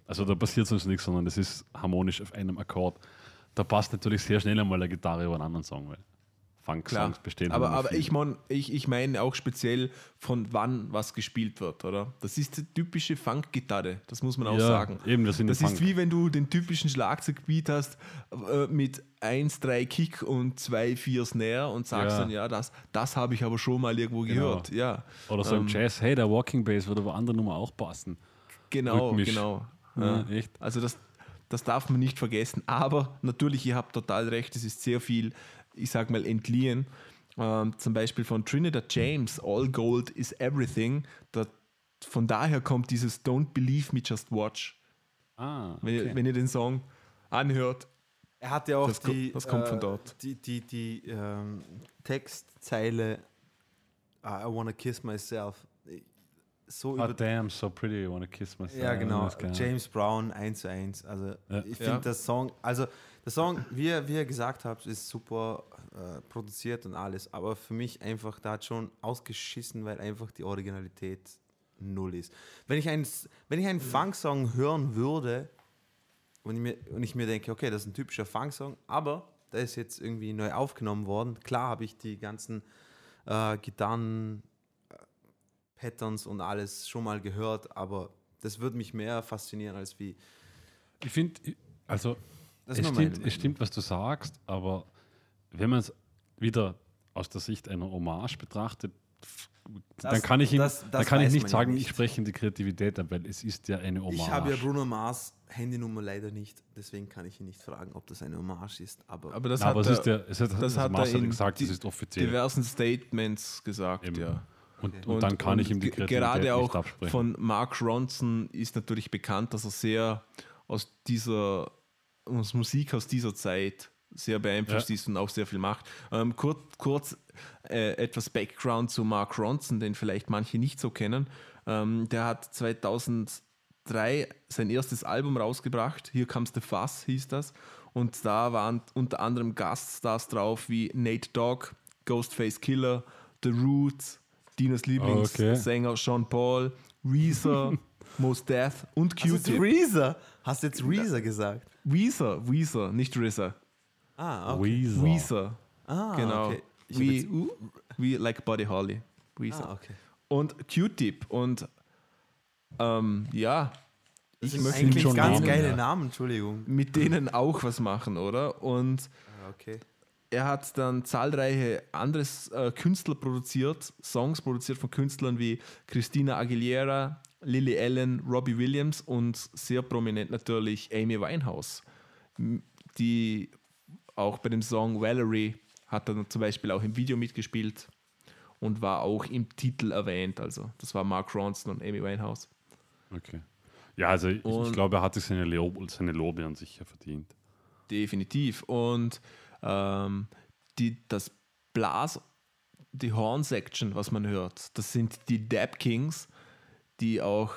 Also da passiert sonst nichts, sondern das ist harmonisch auf einem Akkord. Da passt natürlich sehr schnell einmal eine Gitarre über einen anderen Song, weil Funk-Songs bestehen aber, aber ich meine ich, ich meine auch speziell von wann was gespielt wird, oder? Das ist die typische Funk-Gitarre, das muss man auch ja, sagen. Eben, Das im ist wie wenn du den typischen Schlagzeugbeat hast äh, mit 1, 3 Kick und 2, 4 Snare und sagst Ja. dann, ja, das, das habe ich aber schon mal irgendwo gehört. Ja, Oder so im ähm, Jazz, hey, der Walking Bass würde aber andere Nummer auch passen. genau, Rhythmisch. genau. Ja. echt. Also das, das darf man nicht vergessen. Aber natürlich, ihr habt total recht, es ist sehr viel, ich sag mal, entliehen. Ähm, zum Beispiel von Trinidad James, All Gold is Everything. Da, von daher kommt dieses Don't Believe Me, Just Watch. Ah, Wenn, okay. ihr, wenn ihr den Song anhört. Er hat ja auch Das die, das kommt von äh, dort. die, die, die ähm, Textzeile I wanna kiss myself. So Ah, über damn, so pretty, I wanna kiss myself. Ja, genau. James Brown 1 zu 1. Also Ja. ich finde Ja. das Song, also der Song, wie ihr, wie ihr gesagt habt, ist super äh, produziert und alles, aber für mich einfach, da hat schon ausgeschissen, weil einfach die Originalität null ist. Wenn ich einen, wenn ich einen Funk-Song hören würde und ich, mir, und ich mir denke, okay, das ist ein typischer Funk-Song, aber der ist jetzt irgendwie neu aufgenommen worden. Klar habe ich die ganzen äh, Gitarren, äh, Patterns und alles schon mal gehört, aber das würde mich mehr faszinieren als wie. Ich finde, also Das es, stimmt, es stimmt, was du sagst, aber wenn man es wieder aus der Sicht einer Hommage betrachtet, f- dann Das- kann ich, ihm, das- dann das kann ich nicht sagen, nicht. ich spreche in die Kreativität ab, weil es ist ja eine Hommage. Ich habe ja Bruno Mars Handynummer leider nicht, deswegen kann ich ihn nicht fragen, ob das eine Hommage ist. Aber, Aber das aber hat es er ist ja, es hat, das das hat Mars er in gesagt, es di- ist offiziell. diversen Statements gesagt, Eben. ja. Und, und, dann kann ich ihm die Kreativität Gerade nicht auch absprechen. von Mark Ronson ist natürlich bekannt, dass er sehr aus dieser aus Musik aus dieser Zeit sehr beeinflusst Ja. ist und auch sehr viel macht. Ähm, kurz kurz äh, etwas Background zu Mark Ronson, den vielleicht manche nicht so kennen. Ähm, der hat 2003 sein erstes Album rausgebracht. Here Comes the Fuss hieß das. Und da waren unter anderem Gaststars drauf wie Nate Dogg, Ghostface Killer, The Roots, Dinos Lieblingssänger Sean Paul, Weezer, Mos Def und Hast du Q-Tip. Reezer? Hast du jetzt Reezer gesagt? Weezer, Weezer, nicht RZA. Ah, okay. Weezer. Weezer, Ah, genau. okay. Uh, wie like Buddy Holly. Weezer. Ah, okay. Und Q-Tip und ähm, ja, Das ich möchte eigentlich schon ganz Namen, geile ja. Namen, Entschuldigung. mit denen auch was machen, oder? Und Ah, okay. Er hat dann zahlreiche andere äh, Künstler produziert, Songs produziert von Künstlern wie Christina Aguilera, Lily Allen, Robbie Williams und sehr prominent natürlich Amy Winehouse, die auch bei dem Song Valerie hat dann zum Beispiel auch im Video mitgespielt. und war auch im Titel erwähnt. Also das war Mark Ronson und Amy Winehouse. Okay. Ja, also ich, ich glaube, er hat sich seine, Lob, seine Lorbeeren sicher verdient. Definitiv. Und ähm, die, das Blas, die Horn-Section, was man hört, das sind die Dab Kings, die auch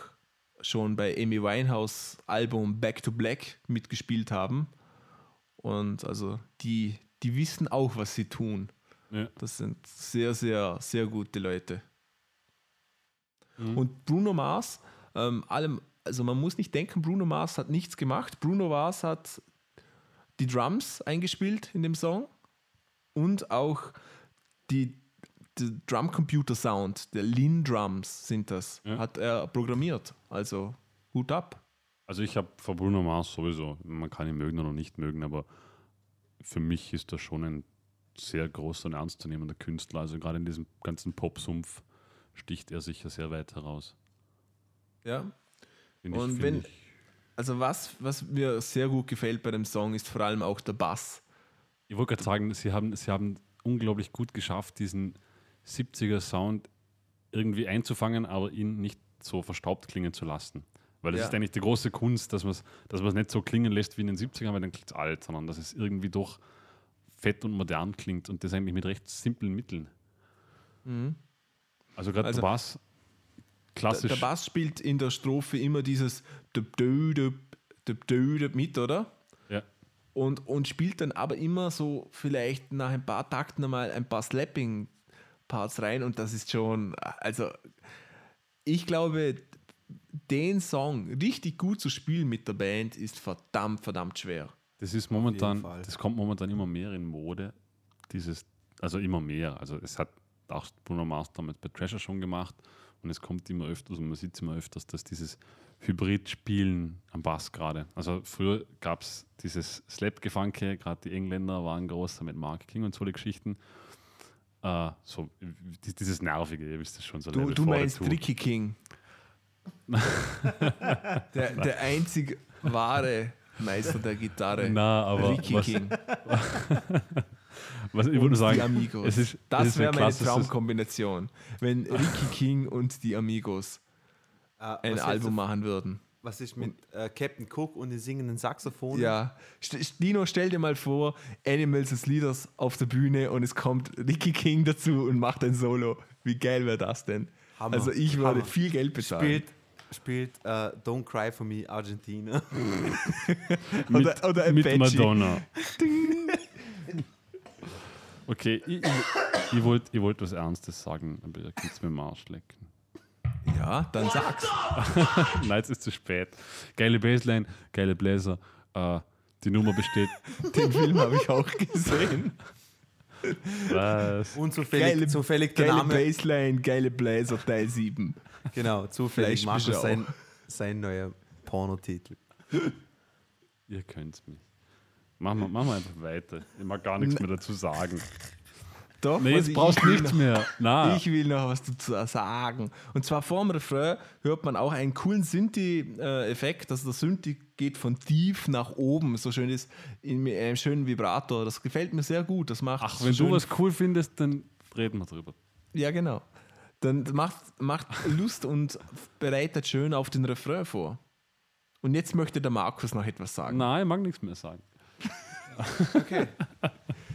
schon bei Amy Winehouse Album Back to Black mitgespielt haben. Und also die, die wissen auch, was sie tun. Ja. Das sind sehr, sehr, sehr gute Leute. Mhm. Und Bruno Mars, ähm, allem, also man muss nicht denken, Bruno Mars hat nichts gemacht. Bruno Mars hat die Drums eingespielt in dem Song und auch die, die Drum-Computer-Sound, der Lean Drums sind das, Ja. hat er programmiert. Also Hut ab. Also ich habe vor Bruno Mars sowieso, man kann ihn mögen oder nicht mögen, aber für mich ist er schon ein sehr großer und ernstzunehmender Künstler. Also gerade in diesem ganzen Pop-Sumpf sticht er sicher sehr weit heraus. Ja. Find Und find wenn- Also was, was mir sehr gut gefällt bei dem Song, ist vor allem auch der Bass. Ich wollte gerade sagen, sie haben, sie haben unglaublich gut geschafft, diesen 70er-Sound irgendwie einzufangen, aber ihn nicht so verstaubt klingen zu lassen. Weil das Ja. ist eigentlich die große Kunst, dass man es dass man's nicht so klingen lässt wie in den 70ern, weil dann klingt es alt, sondern dass es irgendwie doch fett und modern klingt und das eigentlich mit recht simplen Mitteln. Also gerade Also- der Bass, klassisch. der Bass spielt in der Strophe immer dieses mit, oder? ja. Und, und spielt dann aber immer so vielleicht nach ein paar Takten einmal ein paar Slapping-Parts rein und das ist schon, also ich glaube, den Song richtig gut zu spielen mit der Band ist verdammt, verdammt schwer. Das ist momentan, das kommt momentan immer mehr in Mode. Dieses, also immer mehr. Also es hat auch Bruno Mars damals bei Treasure schon gemacht und es kommt immer öfters und man sieht es immer öfters, dass dieses Hybrid-Spielen am Bass gerade. Also früher gab es dieses Slap-Gefanke, gerade die Engländer waren groß mit Mark King und so die Geschichten. Äh, so die- dieses Nervige, ihr wisst es schon so. Du, du 4 meinst dazu. Ricky King. der, der einzig wahre Meister der Gitarre. Na, aber Ricky was, King. was ich würde die sagen, Amigos. es ist, es das ist wäre ein meine Traumkombination. Wenn Ricky King und die Amigos Äh, ein Album machen würden. was ist mit äh, Captain Cook und den singenden Saxophon? Ja. Dino, stell dir mal vor, Animals as Leaders auf der Bühne und es kommt Ricky King dazu und macht ein Solo. Wie geil wäre das denn? Hammer. Also ich würde Hammer. viel Geld bezahlen. Spielt, spielt äh, Don't Cry for Me Argentina. mit, Oder- oder mit. Madonna. okay, ich, ich, ich wollte ich wollt was Ernstes sagen, aber ihr könnt mir im Arsch lecken. Ja, dann sag's. Nein, es ist zu spät. Geile Bassline, geile Bläser. Äh, die Nummer besteht. Den Film habe ich auch gesehen. Was? Und zufällig, Geile, zufällig der geile Name. Bassline, geile Bläser, Teil 7. Genau, zufällig Markus sein, sein neuer Pornotitel. Ihr könnt mich. Machen wir, machen wir einfach weiter. Ich mag gar nichts mehr dazu sagen. Doch, Nee, jetzt brauchst du nichts noch- mehr. Na, Ich will noch was dazu sagen. Und zwar vor dem Refrain hört man auch einen coolen Synthi-Effekt. Also der Synthi geht von tief nach oben. So schön ist in einem schönen Vibrator. Das gefällt mir sehr gut. Das macht ach, so wenn schön du was cool findest, dann reden wir drüber. Ja, genau. Dann macht, macht Lust und bereitet schön auf den Refrain vor. Und jetzt möchte der Markus noch etwas sagen. Nein, ich mag nichts mehr sagen. Okay.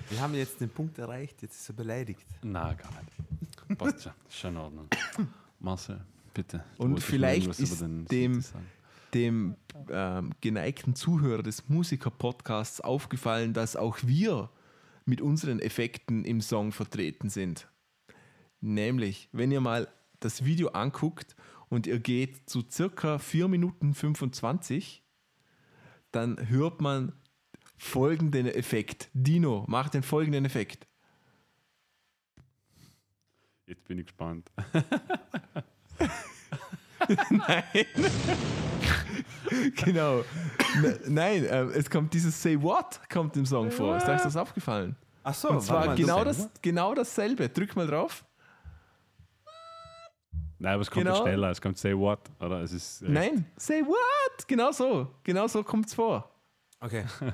Wir haben jetzt den Punkt erreicht, jetzt ist er beleidigt. Na, gar nicht. Passt schon. Ist schon in Ordnung. Marcel, bitte. Und vielleicht ist dem-. Dem ähm, geneigten Zuhörer des Musiker-Podcasts aufgefallen, dass auch wir mit unseren Effekten im Song vertreten sind. Nämlich, wenn ihr mal das Video anguckt und ihr geht zu circa 4 Minuten 25, dann hört man folgenden Effekt. Dino, mach den folgenden Effekt. Jetzt bin ich gespannt. Nein. genau. Ne- Nein, äh, es kommt dieses Say What kommt im Song vor. Ist euch das aufgefallen? Ach so, Und zwar mal, genau, das- genau dasselbe. Drück mal drauf. Nein, aber es kommt Genau. schneller. Es kommt Say What, oder? Es ist Nein, Say What. Genau so. Genau so kommt es vor. Okay.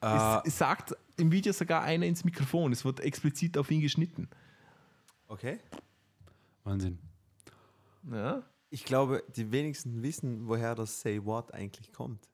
Es, äh, es sagt im Video sogar einer ins Mikrofon. Es wird explizit auf ihn geschnitten. Okay. Wahnsinn. Ja? Ich glaube, die wenigsten wissen, woher das Say What eigentlich kommt.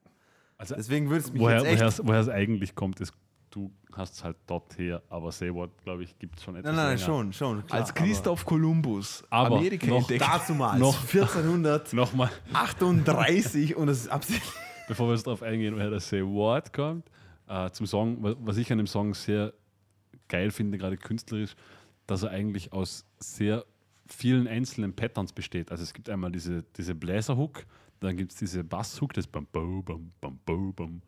Also, Deswegen würde es mich woher, jetzt echt... woher, es- woher es eigentlich kommt, ist, du hast es halt dort her, aber Say What, glaube ich, gibt es schon etwas Nein, nein, länger. schon, schon. Klar, Als Christoph Kolumbus Aber Amerika noch entdeckt. Aber damals, Noch- 1438 Nochmal, und es ist absolut... bevor wir darauf eingehen, woher das Say What kommt, äh, zum Song, wa- was ich an dem Song sehr geil finde, gerade künstlerisch, dass er eigentlich aus sehr vielen einzelnen Patterns besteht. Also es gibt einmal diese, diese Bläserhook, dann gibt es diese Basshook, das Bam, Bam, Bam, Bam, Bam, Bam.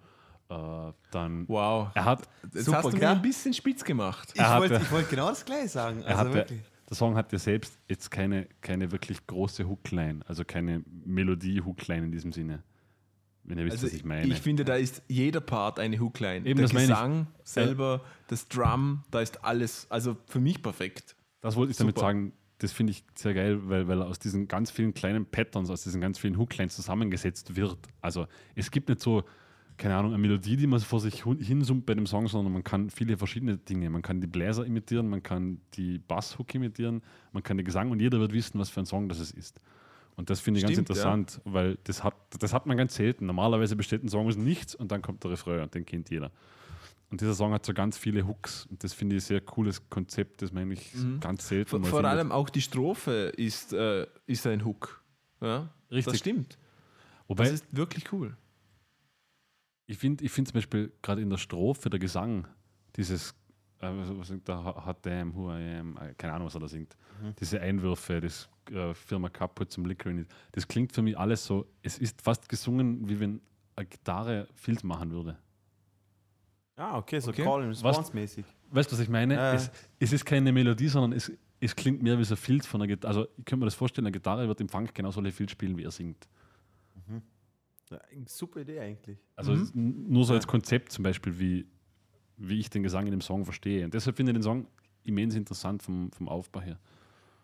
Äh, dann, Wow. er hat, Jetzt Super, hast du mir ein bisschen spitz gemacht. Ich wollte ich wollte genau das gleiche sagen. Also hatte, wirklich. der Song hat ja selbst jetzt keine, keine wirklich große Hookline, also keine Melodie-Hookline in diesem Sinne. Wenn ihr wisst, Also was ich meine. ich finde, da ist jeder Part eine Hookline. Eben, der das meine ich. Gesang selber, das Drum, da ist alles, also für mich perfekt. Das wollte ich damit Super. sagen. Das finde ich sehr geil, weil, weil aus diesen ganz vielen kleinen Patterns, aus diesen ganz vielen Hooklines zusammengesetzt wird. Also es gibt nicht so, keine Ahnung, eine Melodie, die man vor sich hin- hinsummt bei dem Song, sondern man kann viele verschiedene Dinge. Man kann die Bläser imitieren, man kann die Basshook imitieren, man kann den Gesang und jeder wird wissen, was für ein Song das ist. Und das finde ich Stimmt, ganz interessant, weil das hat, das hat man ganz selten. Normalerweise besteht ein Song aus nichts und dann kommt der Refrain und den kennt jeder. Und dieser Song hat so ganz viele Hooks und das finde ich ein sehr cooles Konzept, das man eigentlich ganz selten Vor, vor allem auch die Strophe ist, äh, ist ein Hook. Ja? Richtig. Das stimmt. Wobei, Das ist wirklich cool. ich finde ich find zum Beispiel gerade in der Strophe der Gesang, dieses, äh, was singt da, Hot Damn, Who I Am, äh, keine Ahnung, was er da singt, diese Einwürfe, das äh, Firma kaputt zum Liquor in it, das klingt für mich alles so, es ist fast gesungen, wie wenn eine Gitarre Filz machen würde. Ah, okay, so Okay. Call and Response mäßig. Weißt du, was ich meine? Ja. Es, es ist keine Melodie, sondern es, es klingt mehr wie so ein Filz von einer Gitarre. Also ich könnte mir das vorstellen, eine Gitarre wird im Funk genauso Filz spielen, wie er singt. Ja, super Idee eigentlich. Also n- nur so als Konzept zum Beispiel, wie, wie ich den Gesang in dem Song verstehe. Und deshalb finde ich den Song immens interessant vom, vom Aufbau her.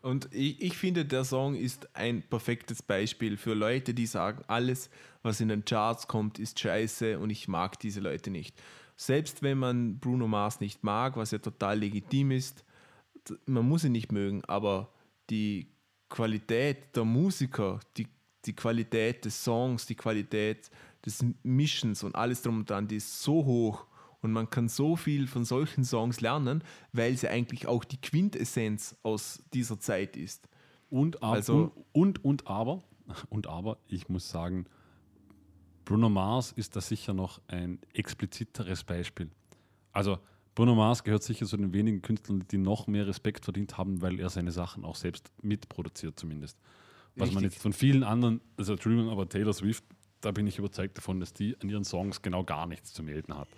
Und ich, ich finde, der Song ist ein perfektes Beispiel für Leute, die sagen, alles, was in den Charts kommt, ist scheiße und ich mag diese Leute nicht. Selbst wenn man Bruno Mars nicht mag, was ja total legitim ist, man muss ihn nicht mögen, aber die Qualität der Musiker, die, die Qualität des Songs, die Qualität des Mischens und alles drum und dran, die ist so hoch und man kann so viel von solchen Songs lernen, weil sie eigentlich auch die Quintessenz aus dieser Zeit ist. Und, ab, Also- und, und, und aber, und aber, ich muss sagen, Bruno Mars ist da sicher noch ein expliziteres Beispiel. Also Bruno Mars gehört sicher zu den wenigen Künstlern, die noch mehr Respekt verdient haben, weil er seine Sachen auch selbst mitproduziert zumindest. Was man Richtig. jetzt von vielen anderen, also Entschuldigung, aber Taylor Swift, da bin ich überzeugt davon, dass die an ihren Songs genau gar nichts zu melden hat.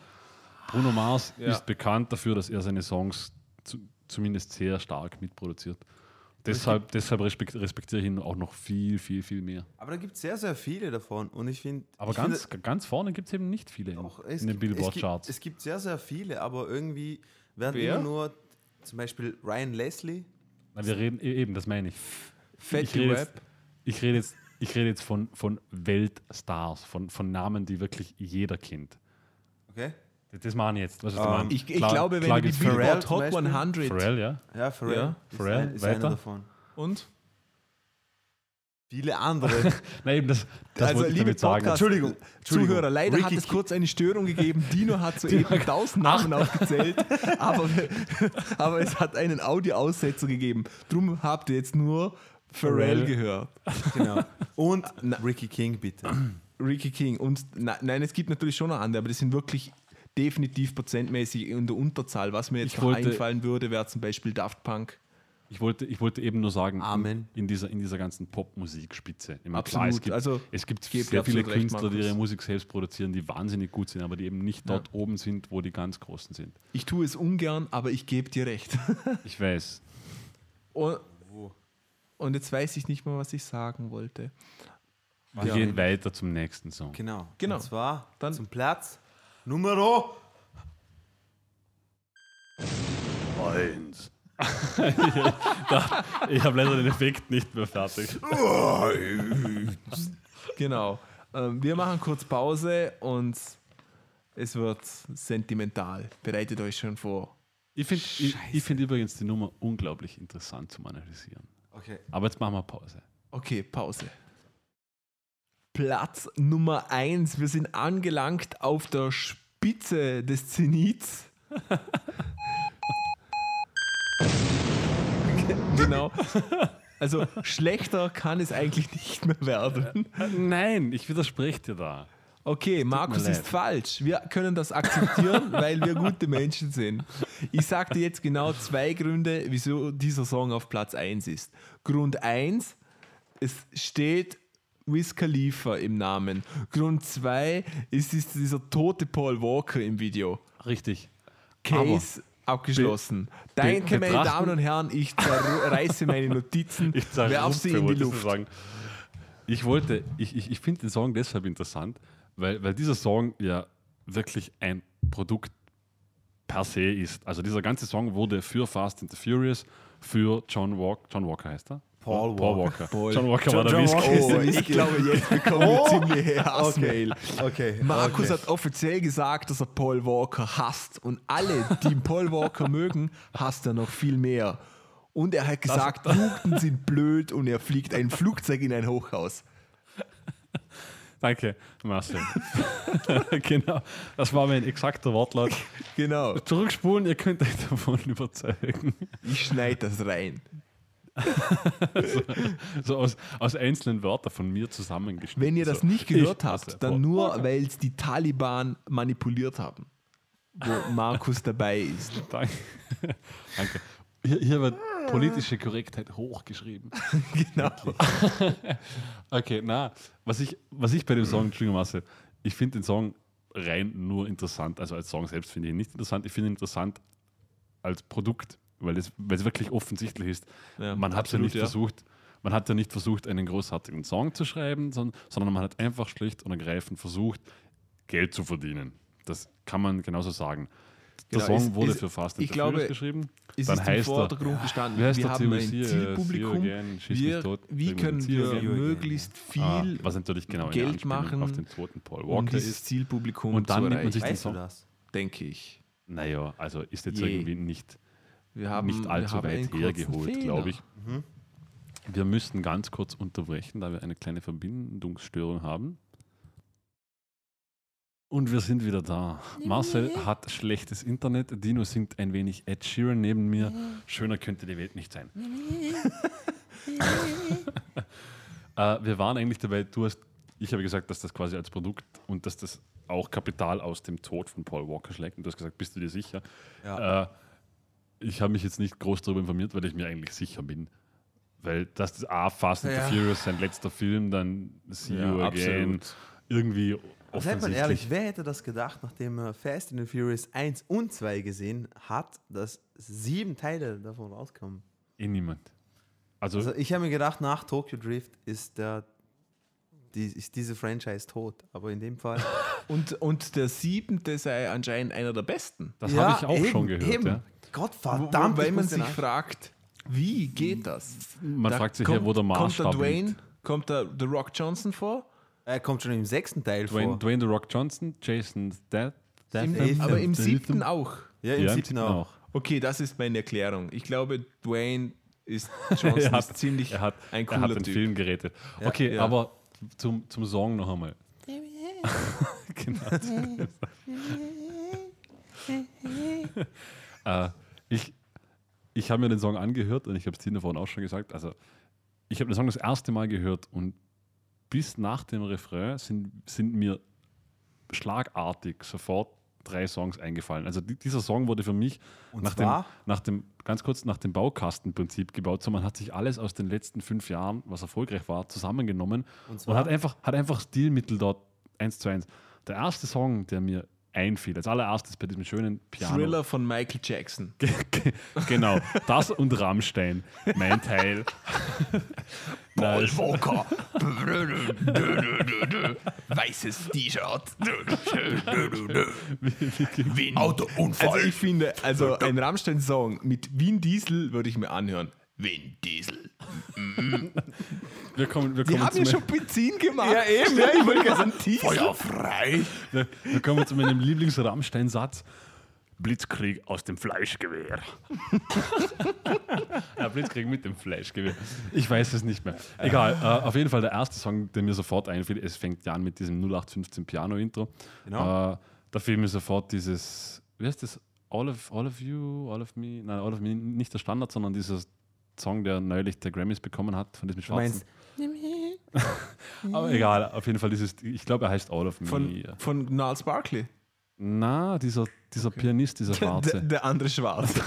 Bruno Mars Ja. ist bekannt dafür, dass er seine Songs zu, zumindest sehr stark mitproduziert. Deshalb, deshalb respekt, respektiere ich ihn auch noch viel, viel, viel mehr. Aber da gibt es sehr, sehr viele davon. Und ich finde. Aber ich ganz, finde, ganz vorne gibt es eben nicht viele in, auch, es in den gibt- es Billboard-Charts. gibt- Es gibt sehr, sehr viele, aber irgendwie werden Wer? immer nur zum Beispiel Ryan Leslie. Na, wir reden e- eben, das meine ich. Ich Fatty rede Rap. jetzt, ich rede jetzt, ich rede jetzt von, von Weltstars, von, von Namen, die wirklich jeder kennt. Okay? Das meine ich jetzt. Was ist Ähm, um, Ich, ich glaube, wenn du die Billboard Beispiel. 100 Pharrell, ja. Ja, Pharrell. Ja, ist, Pharrell, ein, ist weiter? einer davon. und Viele andere. Nein, eben das, das also liebe damit sagen. Podcast Entschuldigung, Entschuldigung. Zuhörer, leider hat Ricky es kurz eine Störung gegeben. Dino hat soeben tausend Namen aufgezählt, aber, aber es hat einen Audioaussetzer gegeben. Drum habt ihr jetzt nur Pharrell Pharrell. gehört. genau. Und Ricky King, bitte. Ricky King. Und na, nein, es gibt natürlich schon noch andere, aber das sind wirklich definitiv prozentmäßig in der Unterzahl. Was mir jetzt wollte- einfallen würde, wäre zum Beispiel Daft Punk. Ich wollte, ich wollte eben nur sagen, Amen. In, dieser, in dieser ganzen Popmusikspitze. Ich meine, Absolut. es gibt, Also, es gibt sehr viele absolut recht, Künstler, die ihre Musik selbst produzieren, die wahnsinnig gut sind, aber die eben nicht dort oben sind, wo die ganz Großen sind. Ich tue es ungern, aber ich gebe dir recht. Ich weiß. Und, und jetzt weiß ich nicht mehr, was ich sagen wollte. Wir Ja. gehen weiter zum nächsten Song. Genau. Genau. Und zwar Dann- zum Platz Numero. Eins. ich habe leider den Effekt nicht mehr fertig. Genau. Ähm, wir machen kurz Pause und es wird sentimental. Bereitet euch schon vor. Ich finde ich, ich find übrigens die Nummer unglaublich interessant zum Analysieren. Okay. Aber jetzt machen wir Pause. Okay, Pause. Platz Nummer 1. Wir sind angelangt auf der Spitze des Zenits. genau. Also schlechter kann es eigentlich nicht mehr werden. Nein, ich widerspreche dir da. Okay, Markus leid. ist falsch. Wir können das akzeptieren, weil wir gute Menschen sind. Ich sage dir jetzt genau zwei Gründe, wieso dieser Song auf Platz 1 ist. Grund 1, es steht Wiz Khalifa im Namen. Grund 2, es ist dieser tote Paul Walker im Video. Richtig. Case abgeschlossen. Danke, meine Damen und Herren, ich zerreiße meine Notizen, Ich werf sie in die Luft. Sagen. Ich wollte, ich, ich, ich finde den Song deshalb interessant, weil, weil dieser Song ja wirklich ein Produkt per se ist. Also dieser ganze Song wurde für Fast and the Furious, für John Walker, John Walker heißt er? Paul Paul Walker. Walker. Paul. John Walker war John der Whisky. Oh, ich glaube, jetzt bekommen wir ziemliche Hassmail. Okay. Markus okay. hat offiziell gesagt, dass er Paul Walker hasst. Und alle, die Paul Walker mögen, hasst er noch viel mehr. Und er hat gesagt, Jugend sind blöd und er fliegt ein Flugzeug in ein Hochhaus. Danke, Marcel. genau, das war mein exakter Wortlaut. Genau. Zurückspulen, ihr könnt euch davon überzeugen. Ich schneide das rein. So aus, aus einzelnen Wörtern von mir zusammengeschnitten. Wenn ihr das so. nicht gehört Ich- habt, dann nur, weil es die Taliban manipuliert haben. Wo Markus dabei ist. Danke. Danke. Hier, hier wird politische Korrektheit hochgeschrieben. Genau. Okay, na, was ich, was ich bei dem Song, Entschuldigung, Marcel, ich finde den Song rein nur interessant. Also als Song selbst finde ich ihn nicht interessant. Ich finde ihn interessant als Produkt, weil es, weil es wirklich offensichtlich ist. Ja, man hat ja nicht ja. versucht, man hat ja nicht versucht, einen großartigen Song zu schreiben, sondern, sondern man hat einfach schlicht und ergreifend versucht, Geld zu verdienen. Das kann man genauso sagen. Der Genau, Song wurde es- für Fast ich and the Furious geschrieben. Ist Dann es im heißt er, Vordergrund gestanden, wie heißt wir haben ein Zielpublikum. Again, Wir, tot, wie können wir möglichst viel Ah, was natürlich genau Geld machen, auf den toten Paul um Walker dieses ist. Zielpublikum Und dann zu nimmt man sich den Weißt du Song. das? denke ich. Naja, also ist jetzt Je. irgendwie nicht, Wir haben, nicht wir allzu weit hergeholt, glaube ich. Wir müssen ganz kurz unterbrechen, da wir eine kleine Verbindungsstörung haben. Und wir sind wieder da. Marcel hat schlechtes Internet. Dino singt ein wenig Ed Sheeran neben mir. Schöner könnte die Welt nicht sein. äh, wir waren eigentlich dabei, du hast, ich habe gesagt, dass das quasi als Produkt und dass das auch Kapital aus dem Tod von Paul Walker schlägt. Und du hast gesagt, bist du dir sicher? Ja. Äh, ich habe mich jetzt nicht groß darüber informiert, weil ich mir eigentlich sicher bin. Weil das ist A, Fast and Ja. the Furious, sein letzter Film, dann See You Ja, Again. absolut. Irgendwie Seid mal ehrlich, wer hätte das gedacht, nachdem er Fast and the Furious 1 und 2 gesehen hat, dass sieben Teile davon rauskommen? Eh niemand. Also, Also ich habe mir gedacht, nach Tokyo Drift ist, der, die, ist diese Franchise tot. Aber in dem Fall. Und, und der siebente sei anscheinend einer der besten. das Ja, habe ich auch eben, schon gehört. Eben. Ja. Gott verdammt, weil ich man sich fragt, wie geht das? Man Da fragt sich kommt, ja, wo der Kommt Maßstab der Dwayne, liegt. kommt der The Rock Johnson vor? Er kommt schon im sechsten Teil Dwayne, vor. Dwayne The Rock Johnson, Jason Statham. aber im siebten auch. Ja, im ja, siebten auch. Okay, das ist meine Erklärung. Ich glaube, Dwayne ist Johnson Er hat, ist ziemlich er hat, ein er cooler hat den Typ. Film gerettet. Ja, okay, ja. aber zum, zum Song noch einmal. genau. Äh, ich ich habe mir den Song angehört und ich habe es Tina vorhin auch schon gesagt. Also, ich habe den Song das erste Mal gehört und bis nach dem Refrain sind, sind mir schlagartig sofort drei Songs eingefallen. Also die, dieser Song wurde für mich nach dem, nach dem, ganz kurz nach dem Baukastenprinzip gebaut. So, man hat sich alles aus den letzten fünf Jahren, was erfolgreich war, zusammengenommen Und und, hat, einfach, hat einfach Stilmittel dort eins zu eins. Der erste Song, der mir einfiel, als allererstes bei diesem schönen Piano. Thriller von Michael Jackson. Ge- ge- genau, das und Rammstein, mein Teil. Nein, Walker. Weißes T-Shirt. Autounfall. Also ich finde, also ein Rammstein-Song mit Vin Diesel würde ich mir anhören. Vin Diesel. wir kommen, wir Die kommen, haben zu, ja schon Benzin gemacht. Ja, eben. Ja, ich wollte garantieren. Feuerfrei. wir, wir kommen zu meinem Lieblings-Rammstein-Satz. Blitzkrieg aus dem Fleischgewehr. ja, Blitzkrieg mit dem Fleischgewehr. Ich weiß es nicht mehr. Egal, äh, auf jeden Fall der erste Song, der mir sofort einfiel, es fängt ja an mit diesem 0815 Piano-Intro. Genau. Äh, da fiel mir sofort dieses, wie heißt das? All of, all of You, All of Me? Nein, All of Me, nicht der Standard, sondern dieser Song, der neulich der Grammys bekommen hat, von diesem Du schwarzen. meinst, Aber egal, auf jeden Fall dieses, ich glaube, er heißt All of Me. Von, von Niles Barkley. Na, dieser, dieser Pianist, dieser Der, Schwarze. der andere Schwarze.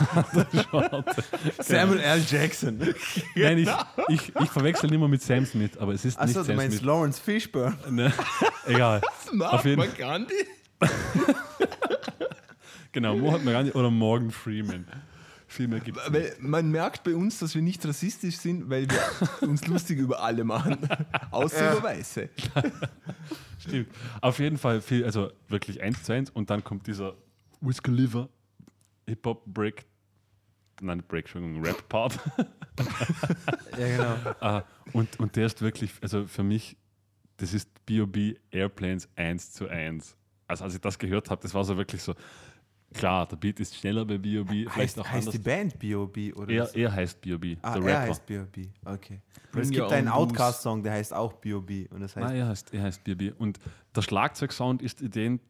Schwarze. Samuel L. Jackson. Nein, ich, ich, ich verwechsel immer mit Sam Smith, aber es ist Achso, nicht du Sam meinst Smith. Lawrence Fishburne. Ne? Egal. Auf jeden Mahatma Gandhi? Genau, Mohammed Mirani oder Morgan Freeman. Viel mehr gibt es Weil man merkt bei uns, dass wir nicht rassistisch sind, weil wir uns lustig über alle machen. Außer über Weiße. Stimmt. Auf jeden Fall viel, also wirklich eins zu eins und dann kommt dieser Wiz Khalifa Hip-Hop-Break, nein, Break, Entschuldigung, Rap-Part. Ja, genau. Ah, und, und der ist wirklich, also für mich, das ist B.O.B. Airplanes 1 zu 1. Also als ich das gehört habe, das war so wirklich so, klar, der Beat ist schneller bei B.O.B., vielleicht Heißt, auch heißt anders. die Band B.O.B. oder Er, er heißt B.O.B., Ah, der er Rapper. heißt B.O.B. Okay. Weil es gibt einen. Outcast-Song, der heißt auch B.O.B. Und das heißt, Nein, er heißt, er heißt B.O.B. Und der Schlagzeugsound ist ident,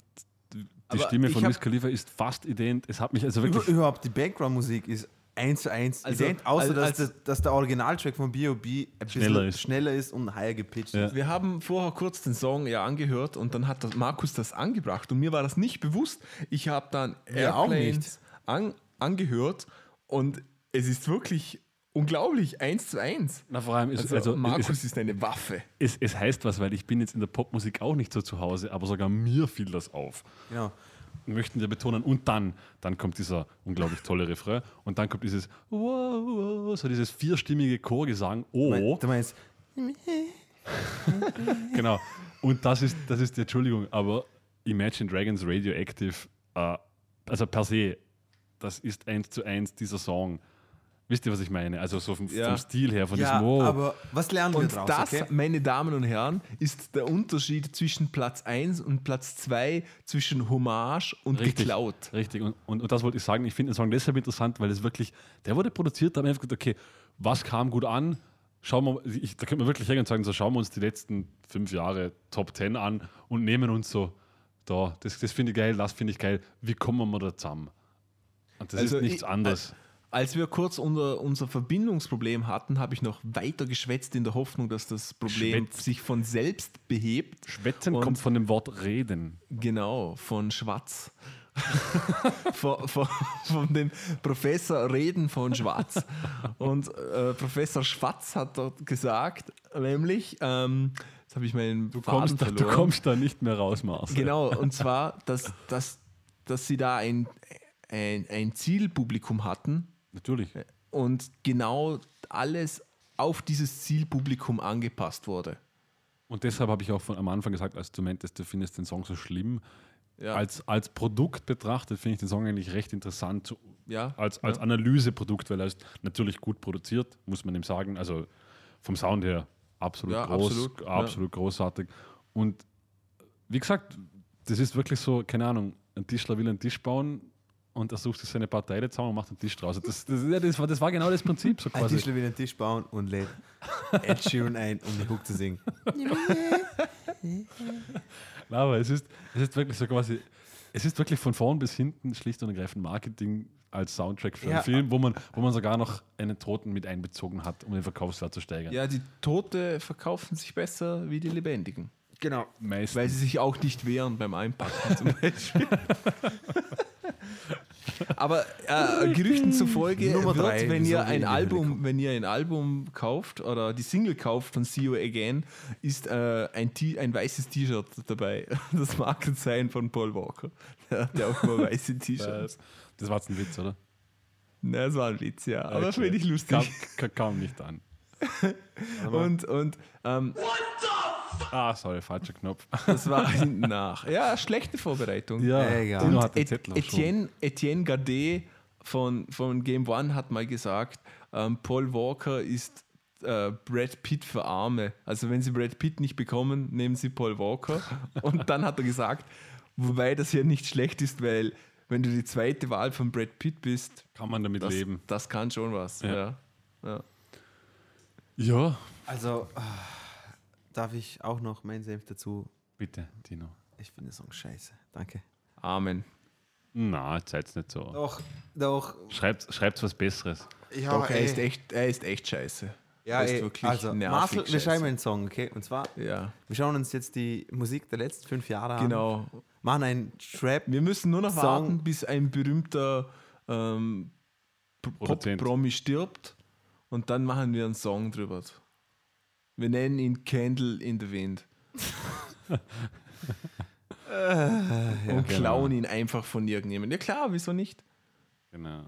die Aber Stimme von Wiz Khalifa ist fast ident. Es hat mich also über, wirklich... überhaupt die Background-Musik ist eins zu eins Also, ident, außer als- dass, als- der, dass der Originaltrack von B.O.B. ein bisschen Schneller ist. schneller ist und higher gepitcht Ja. ist. Wir haben vorher kurz den Song ja angehört und dann hat das Markus das angebracht und mir war das nicht bewusst. Ich habe dann Airplanes an, angehört und es ist wirklich unglaublich, eins zu eins. Na, vor allem ist, Also, also, Markus es, ist eine Waffe. es, es heißt was, weil ich bin jetzt in der Popmusik auch nicht so zu Hause, aber sogar mir fiel das auf. Genau. Möchten wir betonen. Und dann, dann kommt dieser unglaublich tolle Refrain und dann kommt dieses wow, wow, so dieses vierstimmige Chorgesang. Oh, Du meinst, genau. Und das ist, das ist die Entschuldigung, aber Imagine Dragons Radioactive, äh, also per se, das ist eins zu eins dieser Song. Wisst ihr, was ich meine? Also so vom, Ja. vom Stil her, von ja, diesem Wow. aber was lernen wir Und draus? das, okay? meine Damen und Herren, ist der Unterschied zwischen Platz 1 und Platz 2, zwischen Hommage und Richtig, geklaut. Richtig, und, und, und das wollte ich sagen. Ich finde den Song deshalb interessant, weil es wirklich, der wurde produziert, da haben wir einfach gedacht, okay, was kam gut an? Schauen wir, ich, da könnte man wirklich hergehen und sagen, so schauen wir uns die letzten fünf Jahre Top 10 an und nehmen uns so, da, das, das finde ich geil, das finde ich geil, wie kommen wir da zusammen? Und das Also ist nichts ich- anderes. Als wir kurz unser, unser Verbindungsproblem hatten, habe ich noch weiter geschwätzt in der Hoffnung, dass das Problem Schwätz. sich von selbst behebt. Schwätzen und- kommt von dem Wort reden. Genau, von Schwarz. von, von, von dem Professor Reden von Schwarz. Und äh, Professor Schwarz hat dort gesagt, nämlich, ähm, jetzt habe ich meinen Du Faden kommst, da, du kommst da nicht mehr raus, Mars. Genau, und zwar, dass, dass, dass sie da ein, ein, ein Zielpublikum hatten Natürlich. und genau alles auf dieses Zielpublikum angepasst wurde. Und deshalb habe ich auch von, am Anfang gesagt, als du meintest, du findest den Song so schlimm. Ja. Als, als Produkt betrachtet finde ich den Song eigentlich recht interessant, Ja, als, als Analyseprodukt, weil er ist natürlich gut produziert, muss man ihm sagen. Also vom Sound her absolut Ja, groß, absolut, absolut, ja. großartig. Und wie gesagt, das ist wirklich so, keine Ahnung, ein Tischler will einen Tisch bauen und er sucht sich seine paar Teile zusammen und macht einen Tisch draus. Das, das, das, war, das war genau das Prinzip so Ein quasi. Tischler will einen Tisch bauen und lädt Ed Sheeran ein, um den Hook zu singen. Na, aber es ist, es ist wirklich so quasi, es ist wirklich von vorn bis hinten schlicht und ergreifend Marketing als Soundtrack für Ja. einen Film, wo man, wo man sogar noch einen Toten mit einbezogen hat, um den Verkaufswert zu steigern. ja, die Tote verkaufen sich besser wie die Lebendigen. Genau. Meistens. Weil sie sich auch nicht wehren beim Einpacken zum Beispiel. Aber äh, Gerüchten zufolge Nummer wird, drei, wenn ihr ein Album, wenn ihr ein Album kauft oder die Single kauft von See You Again, ist äh, ein, ein weißes T-Shirt dabei. Das Markenzeichen von Paul Walker. Der hat ja auch immer weiße T-Shirts. Das, das war jetzt ein Witz, oder? Na, das war ein Witz, ja. Aber Okay. finde ich lustig. Kam, ka- kam nicht an. Und, und ähm, Ah, sorry, falscher Knopf. das war hinten nach. Ja, schlechte Vorbereitung. Egal. Dino Und hat Et Etienne, Etienne Gardet von, von Game One hat mal gesagt, ähm, Paul Walker ist äh, Brad Pitt für Arme. Also wenn sie Brad Pitt nicht bekommen, nehmen sie Paul Walker. Und dann hat er gesagt, wobei das ja nicht schlecht ist, weil wenn du die zweite Wahl von Brad Pitt bist, Kann man damit das, leben. das kann schon was. Ja. Ja. Ja. Ja, Also, ah, darf ich auch noch meinen Senf dazu? bitte, Dino. Ich finde den Song scheiße. Danke. Amen. Na, jetzt seid's nicht so. Doch, doch. Schreibt, schreibt was Besseres. Ja, Doch, er ey. ist echt, er ist echt scheiße. Ja, er ist ey, wirklich also, nervig Marcel, wir schreiben einen Song, okay? Und zwar, Ja, wir schauen uns jetzt die Musik der letzten fünf Jahre an. genau. Machen einen Trap. Wir müssen nur noch Song. warten, bis ein berühmter ähm. Pop-Promi stirbt und dann machen wir einen Song drüber. Wir nennen ihn Candle in the Wind und klauen ihn einfach von irgendjemandem. Ja klar, wieso nicht? Genau.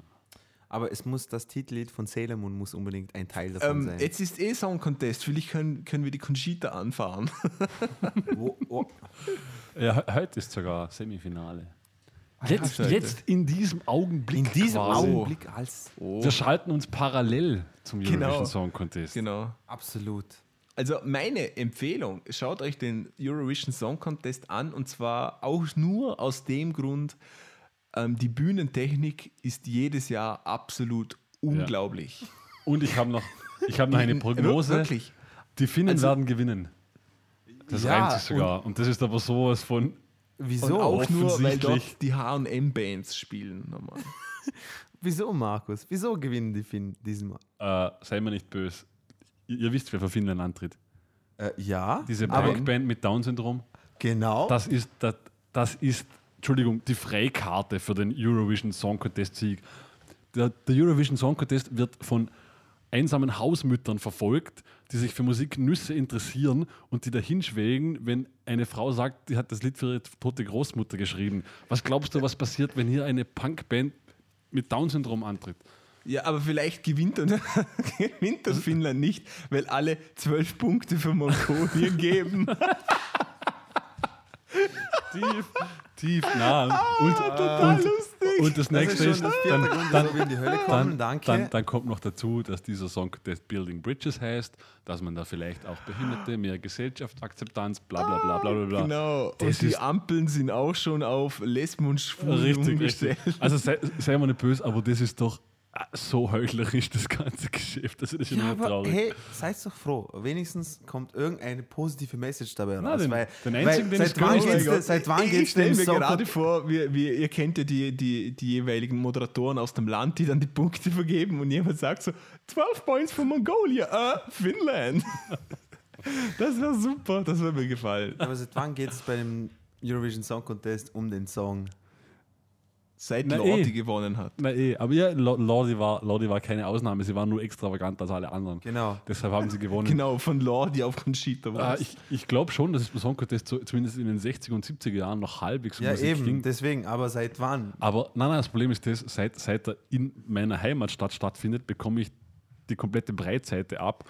Aber es muss das Titellied von Sailor Moon muss unbedingt ein Teil davon Ähm, sein. jetzt ist eh Song Contest, vielleicht können, können wir die Conchita anfahren. Wo, wo, Ja, he- heute ist sogar Semifinale. Jetzt, Scheiße. jetzt in diesem Augenblick. in diesem quasi. Augenblick als Oh, Wir schalten uns parallel zum Eurovision Genau. Song Contest. genau. absolut. Also meine Empfehlung, schaut euch den Eurovision Song Contest an und zwar auch nur aus dem Grund, ähm, die Bühnentechnik ist jedes Jahr absolut unglaublich. Und ich habe noch, ich hab noch eine Prognose. Wirklich. Die Finnen Also- werden gewinnen. Das Ja, reimt sich sogar. Und, das ist aber sowas von. Wieso? Und auch nur, weil offensichtlich. dort die H&M-Bands spielen. Normal. Wieso, Markus? Wieso gewinnen die Finnen diesmal? Äh, sei mir nicht böse. Ihr, wisst, wer für Finnland antritt. Äh, ja, Diese Punkband mit Down-Syndrom. genau. Das ist, das, das ist, Entschuldigung, die Freikarte für den Eurovision Song Contest Sieg. Der, der Eurovision Song Contest wird von einsamen Hausmüttern verfolgt, die sich für Musiknüsse interessieren und die dahin schwelgen, wenn eine Frau sagt, die hat das Lied für ihre tote Großmutter geschrieben. Was glaubst du, was passiert, wenn hier eine Punkband mit Down-Syndrom antritt? Ja, aber vielleicht gewinnt, dann, gewinnt das Finnland nicht, weil alle zwölf Punkte für Mongolien geben. Tief, tief, nah. Und, Total und, lustig. und das das nächste ist ist, das vierte dann, Grund, dann, wieso wir in die Hölle kommen. Dann, Danke. Dann, dann kommt noch dazu, dass dieser Song Contest Building Bridges heißt, dass man da vielleicht auch Behinderte, mehr Gesellschaftsakzeptanz, bla bla bla bla bla. bla. Genau. Das und die ist- Ampeln sind auch schon auf Lesben und Schwulen Richtig, umgestellt. richtig. Also sei, sei mal nicht böse, aber das ist doch so heuchlerisch, das ganze Geschäft. Also das ist ja, nur aber traurig. hey, seid doch froh. Wenigstens kommt irgendeine positive Message dabei raus. Na, den- weil, den einzigen, weil den seit wann geht's denn- seit wann ich, geht's ich stelle mir so gerade vor, wir, wir, ihr kennt ja die, die, die jeweiligen Moderatoren aus dem Land, die dann die Punkte vergeben und jemand sagt so, 12 Points für Mongolia, äh, Finnland. Das wäre super, das würde mir gefallen. Aber seit wann geht es bei dem Eurovision Song Contest um den Song? Seit Na, Lordi eh. gewonnen hat. Na eh, aber ja, Lo- Lordi war, Lordi war keine Ausnahme, sie waren nur extravaganter als alle anderen. Genau. Deshalb haben sie gewonnen. Genau, von Lordi auf Conchita. Äh, Wurst. ich ich glaube schon, dass es Song Contest so, zumindest in den 60er und 70er Jahren noch halbwegs um Ja, Musik eben, ging. deswegen, aber seit wann? Aber nein, nein, das Problem ist das, seit, seit er in meiner Heimatstadt stattfindet, bekomme ich die komplette Breitseite ab.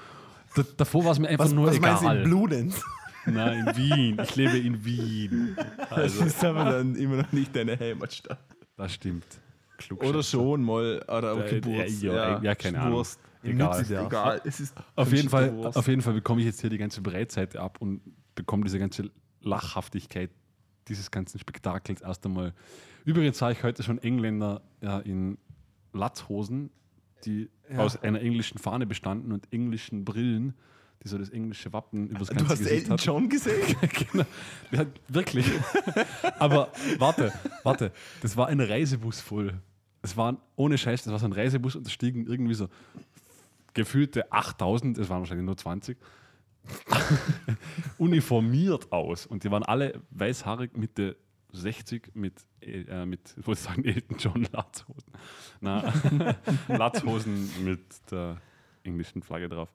Da, davor war es mir einfach Was, nur was meinst du in egal. Bludenz? Nein, in Wien. Ich lebe in Wien. das Also, ist aber dann immer noch nicht deine Heimatstadt. Das stimmt. Oder schon mal, oder Ja, okay, Geburt. ja, ja, ja, keine Ahnung. Wurst. Egal. Nützidorf. Egal, es ist Auf jeden, Fall, auf jeden Fall bekomme ich jetzt hier die ganze Breitseite ab und bekomme diese ganze Lachhaftigkeit dieses ganzen Spektakels erst einmal. Übrigens sah ich heute schon Engländer ja, in Latzhosen, die Ja. aus einer englischen Fahne bestanden und englischen Brillen, die so das englische Wappen übers Du ganze hast Gesicht Elton. John gesehen? genau. Ja, wirklich. Aber warte, warte. Das war ein Reisebus voll. Es war ohne Scheiß, das war so ein Reisebus und da stiegen irgendwie so gefühlte 8000, es waren wahrscheinlich nur 20, uniformiert aus. Und die waren alle weißhaarig Mitte 60 mit, äh, mit ich wollte sagen, Elton John Latzhosen. Na, Latzhosen mit der englischen Flagge drauf.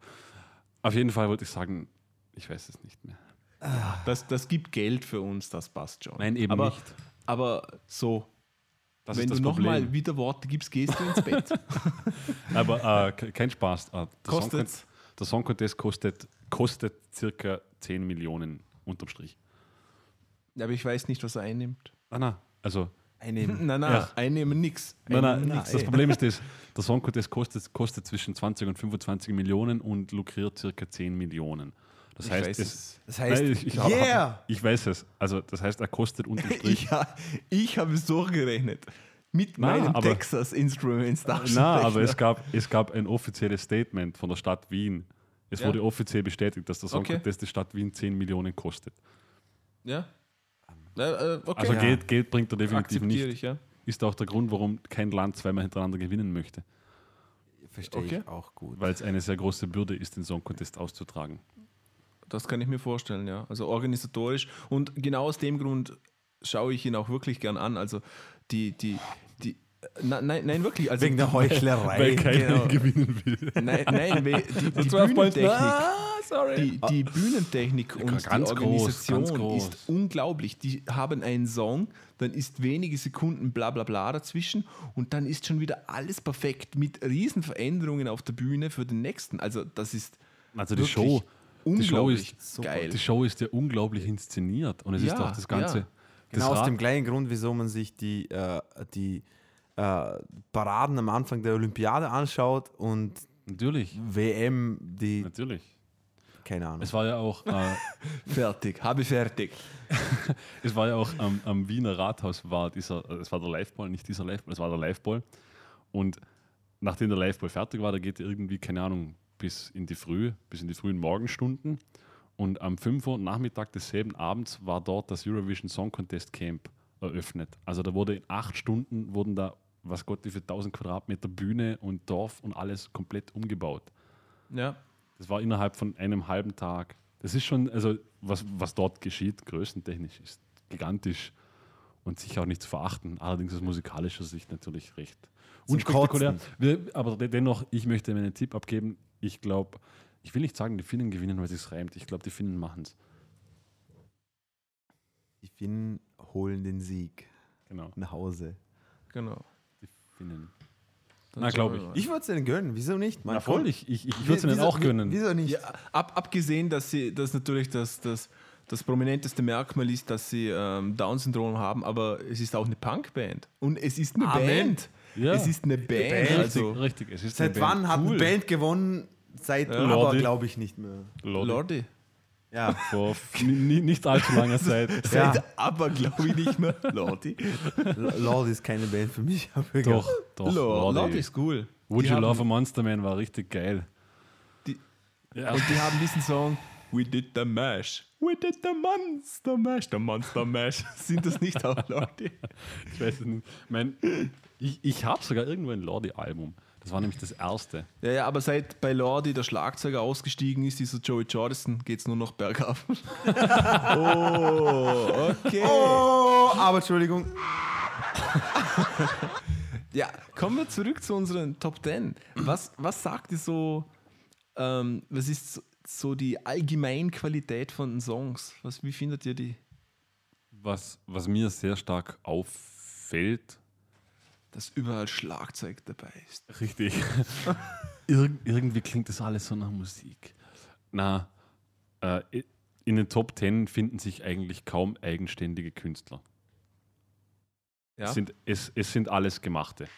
Auf jeden Fall wollte ich sagen, ich weiß es nicht mehr. Das, das gibt Geld für uns, das passt schon. Nein, eben aber, nicht. Aber so, Das wenn du nochmal wieder Worte gibst, gehst du ins Bett. Aber äh, ke- kein Spaß. Äh, der, Song, Kostet's? der Song Contest kostet, kostet circa 10 Millionen unterm Strich. aber ich weiß nicht, was er einnimmt. Ah, na, also, Einnehmen. Nein, nein, Ja. einnehmen nix. nein, nein, das nix. Problem ist das, der Song Contest kostet, kostet zwischen 20 und 25 Millionen und lukriert circa 10 Millionen. Das Ich heißt, weiß es, es. Das heißt, Nein, ich, ich, hab- yeah! ich weiß es. Also, das heißt, er kostet unterm Strich. Ich, ha- ich habe es durchgerechnet. Mit Na, meinem aber- Texas Instruments Na, aber es gab, es gab ein offizielles Statement von der Stadt Wien. Es Ja. wurde offiziell bestätigt, dass der Song Okay. Contest der Stadt Wien 10 Millionen kostet. Ja. Äh, äh, okay. Also Ja. Geld, Geld bringt er definitiv Akzeptiere nicht. ich, ja. Ist auch der Grund, warum kein Land zweimal hintereinander gewinnen möchte. Verstehe Okay. ich auch gut. Weil es eine sehr große Bürde ist, den Song Contest auszutragen. Das kann ich mir vorstellen, ja. Also organisatorisch. Und genau aus dem Grund schaue ich ihn auch wirklich gern an. Also die, die, die, na, nein, nein, wirklich. Also Wegen der Heuchlerei. Weil keiner genau. gewinnen will. Nein, nein, die, die Points. Bühnentechnik. Ah, sorry. Die, die Bühnentechnik und ganz die groß, Organisation ganz groß. ist unglaublich. Die haben einen Song, dann ist wenige Sekunden bla bla bla dazwischen und dann ist schon wieder alles perfekt mit riesen Veränderungen auf der Bühne für den nächsten. Also das ist Also die Show, die Show unglaublich ist geil. Die Show ist ja unglaublich inszeniert und es ist Ja, auch das Ganze. ja. Das Genau aus Rad- dem gleichen Grund, wieso man sich die, äh, die äh, Paraden am Anfang der Olympiade anschaut und Natürlich, WM, die, natürlich. Keine Ahnung. Es war ja auch, äh, fertig, habe fertig. es war ja auch am, am Wiener Rathaus war dieser, äh, es war der Liveball, nicht dieser Liveball, es war der Liveball. Und nachdem der Liveball fertig war, da geht irgendwie, keine Ahnung, bis in die Früh, bis in die frühen Morgenstunden. Und am 5 Uhr Nachmittag desselben Abends war dort das Eurovision Song Contest Camp eröffnet. Also da wurde in acht Stunden wurden da, was Gott, wie viel 1000 Quadratmeter Bühne und Dorf und alles komplett umgebaut. Ja. Das war innerhalb von einem halben Tag. Das ist schon, also was, was dort geschieht, größentechnisch, ist gigantisch und sicher auch nicht zu verachten. Allerdings aus musikalischer Sicht natürlich recht unspektakulär. Aber de- dennoch, ich möchte mir einen Tipp abgeben. Ich glaube, ich will nicht sagen, die Finnen gewinnen, weil es sich reimt. Ich glaube, die Finnen machen es. Die Finnen holen den Sieg Genau, nach Hause. Genau. die Finnen. Na, schauen glaub wir ich. Ich würde es denen gönnen, wieso nicht? Mein Na voll, Gott. ich, ich, ich würde es ihnen Wieso- auch gönnen. Wieso nicht? Ja, ab, abgesehen, dass sie dass natürlich das, das, das prominenteste Merkmal ist, dass sie ähm, Down-Syndrom haben, aber es ist auch eine Punkband. Und es ist eine Amen. Band. Ja. Es ist eine Band. Richtig, Also, richtig. Es ist Seit eine wann hat Cool. eine Band gewonnen? Seit Ja. aber, glaube ich, nicht mehr. Lordi. Lordi. Ja. Vor nicht allzu langer Zeit. Ja. Seit aber, glaube ich, nicht mehr. Lordi. Lord ist keine Band für mich. Doch, doch. Lordi. Lordi. ist cool. Would Die You haben- Love a Monster Man war richtig geil. Die- ja. Und die haben diesen Song We did the mash. We did the monster mash. The monster mash. Sind das nicht auch Lordi? Ich weiß es nicht. Mein, ich ich habe sogar irgendwo ein Lordi-Album. Das war nämlich das erste. Ja, ja, aber seit bei Lordi der Schlagzeuger ausgestiegen ist, dieser Joey Jordison, geht es nur noch bergab. oh, okay. Oh, aber Entschuldigung. Ja, kommen wir zurück zu unseren Top 10. Was, was sagt ihr so, ähm, was ist so, die Allgemeinqualität von Songs? Was, wie findet ihr die? Was, was mir sehr stark auffällt, Dass überall Schlagzeug dabei ist. richtig, Ir irgendwie klingt das alles so nach Musik. Na, äh, in den Top 10 finden sich eigentlich kaum eigenständige Künstler. Ja? Es, sind, es, es sind alles Gemachte.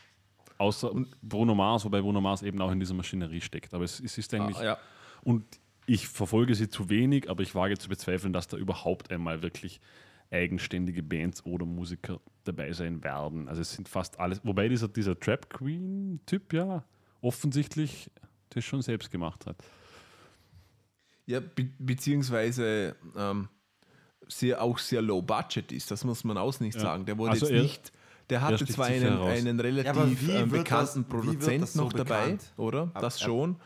Außer Bruno Mars, wobei Bruno Mars eben auch in dieser Maschinerie steckt. Aber es, es ist eigentlich. ah, ja. Und ich verfolge sie zu wenig, aber ich wage zu bezweifeln, dass da überhaupt einmal wirklich eigenständige Bands oder Musiker dabei sein werden. Also es sind fast alles, wobei dieser, dieser Trap Queen-Typ ja offensichtlich das schon selbst gemacht hat. Ja, be beziehungsweise ähm, sehr, auch sehr low budget ist, das muss man auch nicht Ja. sagen. Der wurde Also jetzt er- nicht, der hatte zwar einen, einen relativ Ja, ähm, bekannten das- Produzent so noch dabei, bekannt? oder? Aber- das schon,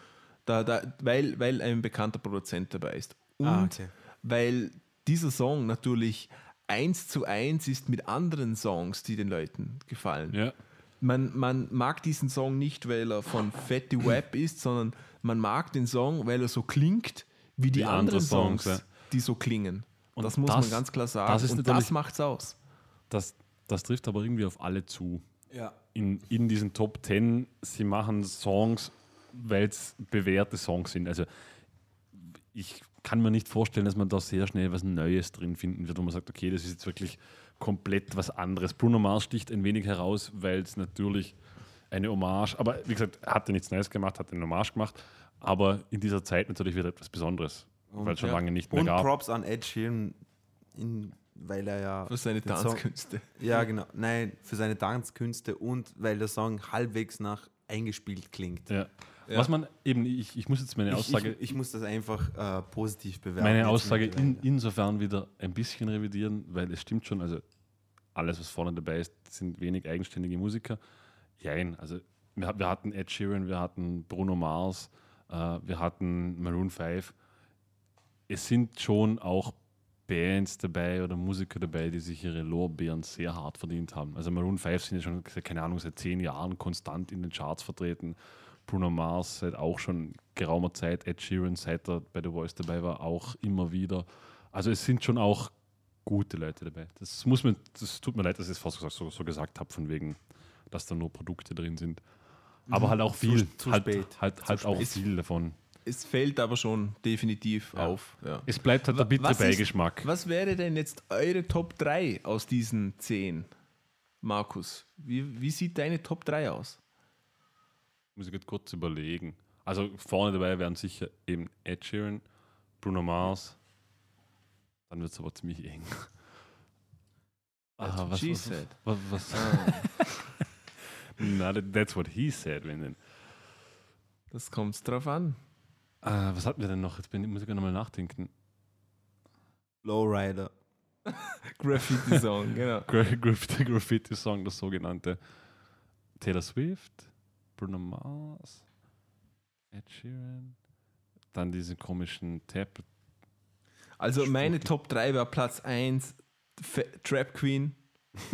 da, da, weil, weil ein bekannter Produzent dabei ist. Und Ah, okay. weil dieser Song natürlich eins zu eins ist mit anderen Songs, die den Leuten gefallen. Ja. Man, man mag diesen Song nicht, weil er von Fatty Web ist, sondern man mag den Song, weil er so klingt wie die Wie andere anderen Songs, Songs, ja. die so klingen. Und das muss das- man ganz klar sagen. das ist Und das macht's aus. Das, das trifft aber irgendwie auf alle zu. Ja. In, in diesen Top 10, sie machen Songs, weil es bewährte Songs sind. Also ich kann mir nicht vorstellen, dass man da sehr schnell was Neues drin finden wird, wo man sagt, okay, das ist jetzt wirklich komplett was anderes. Bruno Mars sticht ein wenig heraus, weil es natürlich eine Hommage, aber wie gesagt, er hat ja nichts Neues gemacht, hat eine Hommage gemacht, aber in dieser Zeit natürlich wieder etwas Besonderes. weil es schon ja. lange nicht mehr Und gab. Props an Ed Sheeran, in, weil er ja. Für seine den Song- Tanzkünste. Ja, genau. Nein, für seine Tanzkünste und weil der Song halbwegs nach eingespielt klingt. Ja. Ja. Was man eben, ich, ich muss jetzt meine Ich, Aussage, ich, ich muss das einfach äh, positiv bewerten. meine Aussage in, insofern wieder ein bisschen revidieren, weil es stimmt schon, also alles, was vorne dabei ist, sind wenig eigenständige Musiker. Jein, also wir, wir hatten Ed Sheeran, wir hatten Bruno Mars, äh, wir hatten Maroon 5. Es sind schon auch Bands dabei oder Musiker dabei, die sich ihre Lorbeeren sehr hart verdient haben. Also Maroon 5 sind ja schon, keine Ahnung, seit zehn Jahren konstant in den Charts vertreten. Bruno Mars seit auch schon geraumer Zeit, Ed Sheeran, seit er bei The Voice dabei war, auch immer wieder. Also es sind schon auch gute Leute dabei. Das muss man, das tut mir leid, dass ich es fast so, so gesagt habe, von wegen, dass da nur Produkte drin sind. Aber halt auch Zu- viel, zu halt, spät. halt, halt auch spät. viel davon. Es fällt aber schon definitiv Ja. auf. Ja. Es bleibt halt der bittere was ist- Beigeschmack. Was wäre denn jetzt eure Top 3 aus diesen 10? Markus, wie, wie sieht deine Top 3 aus? Muss ich jetzt kurz überlegen. Also vorne dabei wären sicher eben Ed Sheeran, Bruno Mars. Dann wird es aber ziemlich eng. Ah, was, she was, said. was, was, Na, that- that's what he said. Wenn denn. Das kommt drauf an. Ah, was hatten wir denn noch? Jetzt bin, muss ich nochmal nachdenken. Lowrider. Graffiti Song, genau. Gra Graffiti, Graffiti Song, das sogenannte. Taylor Swift, Bruno Mars, Ed Sheeran, dann diesen komischen Tap. Also meine. Top 3 war Platz 1 Fa Trap Queen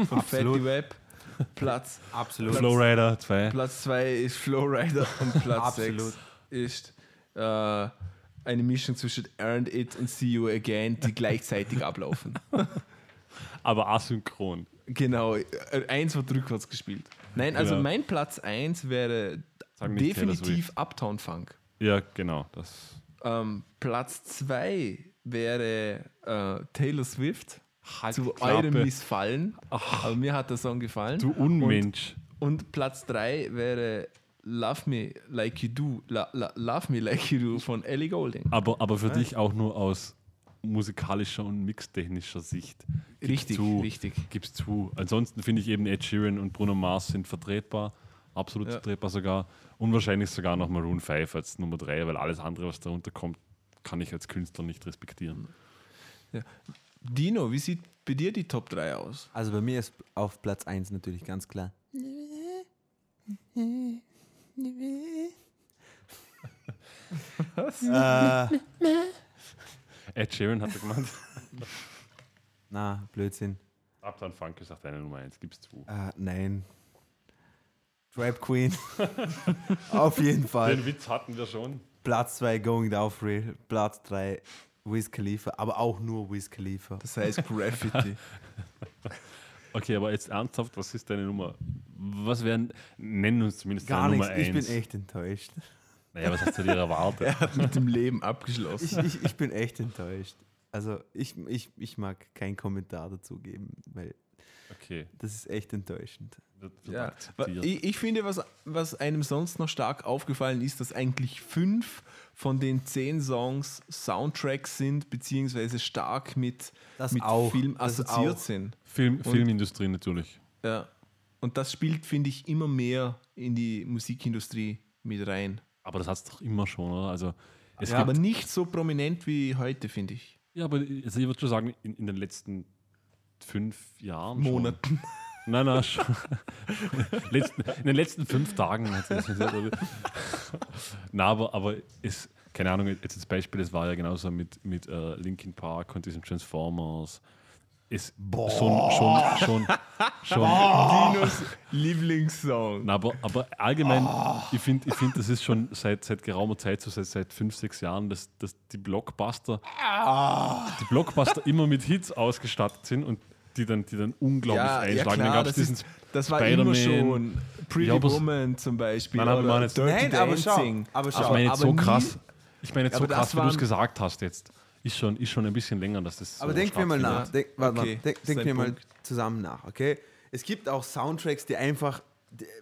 von. Fatty Web. Platz, Absolut. Flowrider 2. Platz 2 ist Flowrider und Platz Absolut. 6 ist äh, eine Mischung zwischen Earned It und See You Again, die gleichzeitig ablaufen. Aber asynchron. Genau, äh, eins wird rückwärts gespielt. Nein, also Ja. mein Platz 1 wäre definitiv Uptown Funk. Ja, genau. Das Ähm, Platz 2 wäre äh, Taylor Swift. Halt zu Klappe. eurem Missfallen. Aber mir hat der Song gefallen. Du Unmensch. Und Platz 3 wäre Love Me Like You Do. La, la, Love Me Like You Do von Ellie Golding. Aber, aber für dich auch nur aus musikalischer und mixtechnischer Sicht. Gib's Richtig, zu, richtig. Gib's zu. Ansonsten finde ich eben Ed Sheeran und Bruno Mars sind vertretbar. Absolut Ja. vertretbar sogar. Und wahrscheinlich sogar noch Maroon 5 als Nummer 3, weil alles andere, was darunter kommt, kann ich als Künstler nicht respektieren. Dino, wie sieht bei dir die Top 3 aus? Also bei mir ist auf Platz 1 natürlich ganz klar. äh, Ed Sheeran hat er gemeint. na, Blödsinn. Uptown Funk ist auch deine Nummer 1, gib's zu. Äh, nein. Trap Queen. auf jeden Fall. Den Witz hatten wir schon. Platz 2 Going Down Free. Platz 3 Wiz Khalifa. Aber auch nur Wiz Khalifa. Das heißt Graffiti. Okay, aber jetzt ernsthaft, was ist deine Nummer? Was wären, nennen uns zumindest Gar deine nichts. Nummer 1. Ich bin echt enttäuscht. Naja, was hast du dir erwartet? er hat mit dem Leben Ich, abgeschlossen. ich, ich bin echt enttäuscht. Also ich, ich, ich mag keinen Kommentar dazu geben, weil Okay, das ist echt enttäuschend. Ja. Ich, ich finde, was, was einem sonst noch stark aufgefallen ist, dass eigentlich fünf von den zehn Songs Soundtracks sind, beziehungsweise stark mit, Das mit auch, Film das assoziiert auch. sind. Film, Filmindustrie natürlich. Ja. Und das spielt, finde ich, immer mehr in die Musikindustrie mit rein. Aber das hat es doch immer schon, oder? Also, es ja, aber nicht so prominent wie heute, finde ich. ja, aber also ich würde schon sagen, in, in den letzten fünf Jahren. Monaten. Schon. Nein, nein, schon. letzten, in den letzten fünf Tagen. das Na, aber, aber ist, keine Ahnung, jetzt das Beispiel, es war ja genauso mit, mit äh, Linkin Park und diesen Transformers. Ist schon, schon, schon, schon, Dinos Lieblingssong. Na, aber, aber allgemein, ich finde, ich find, das ist schon seit, seit geraumer Zeit, so seit, seit fünf, sechs Jahren, dass, dass die Blockbuster, die Blockbuster immer mit Hits ausgestattet sind und die dann, die dann unglaublich Ja, ja einschlagen. klar, dann gab das, es diesen ist, das war immer schon. Pretty Ja, aber- Woman zum Beispiel. Nein, aber oder man jetzt- Dirty Nein, aber schau, Dancing. aber schau. ich meine jetzt aber so nie- krass, ich meine jetzt so Aber krass, wie du es gesagt hast jetzt. Ist schon, ist schon ein bisschen länger, dass das Aber so denk mir mal nach. Denk, warte Okay, mal, denk, denk mir mal Punkt. zusammen nach, okay? Es gibt auch Soundtracks, die einfach,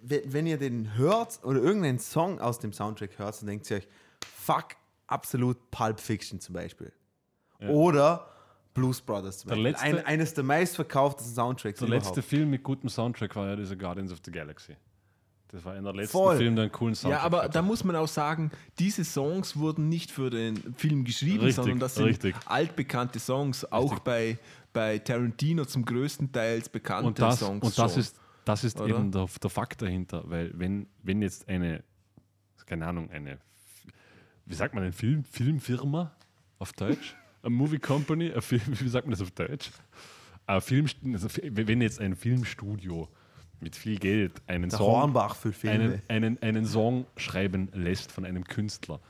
wenn ihr den hört oder irgendeinen Song aus dem Soundtrack hört, dann denkt ihr euch, fuck, absolut Pulp Fiction zum Beispiel. Ja. Oder Blues Brothers zum Der Beispiel. letzte- Ein, eines der meistverkauftesten Soundtracks Der überhaupt. letzte Film mit gutem Soundtrack war ja dieser Guardians of the Galaxy. Das war einer der letzten Voll. Filme, der einen coolen Soundtrack Ja, aber hatte. da muss man auch sagen, diese Songs wurden nicht für den Film geschrieben, Richtig, sondern das sind richtig. altbekannte Songs, auch bei, bei Tarantino zum größten Teil bekannte und das, Songs. und das schon. ist, das ist Oder? eben der, der Fakt dahinter, weil wenn, wenn jetzt eine, keine Ahnung, eine, wie sagt man, eine Film, Filmfirma auf Deutsch, eine Movie Company, eine Film, wie sagt man das auf Deutsch? Ein Film, also wenn jetzt ein Filmstudio mit viel Geld einen Der Song, Hornbach für Filme. einen, einen, einen Song schreiben lässt von einem Künstler,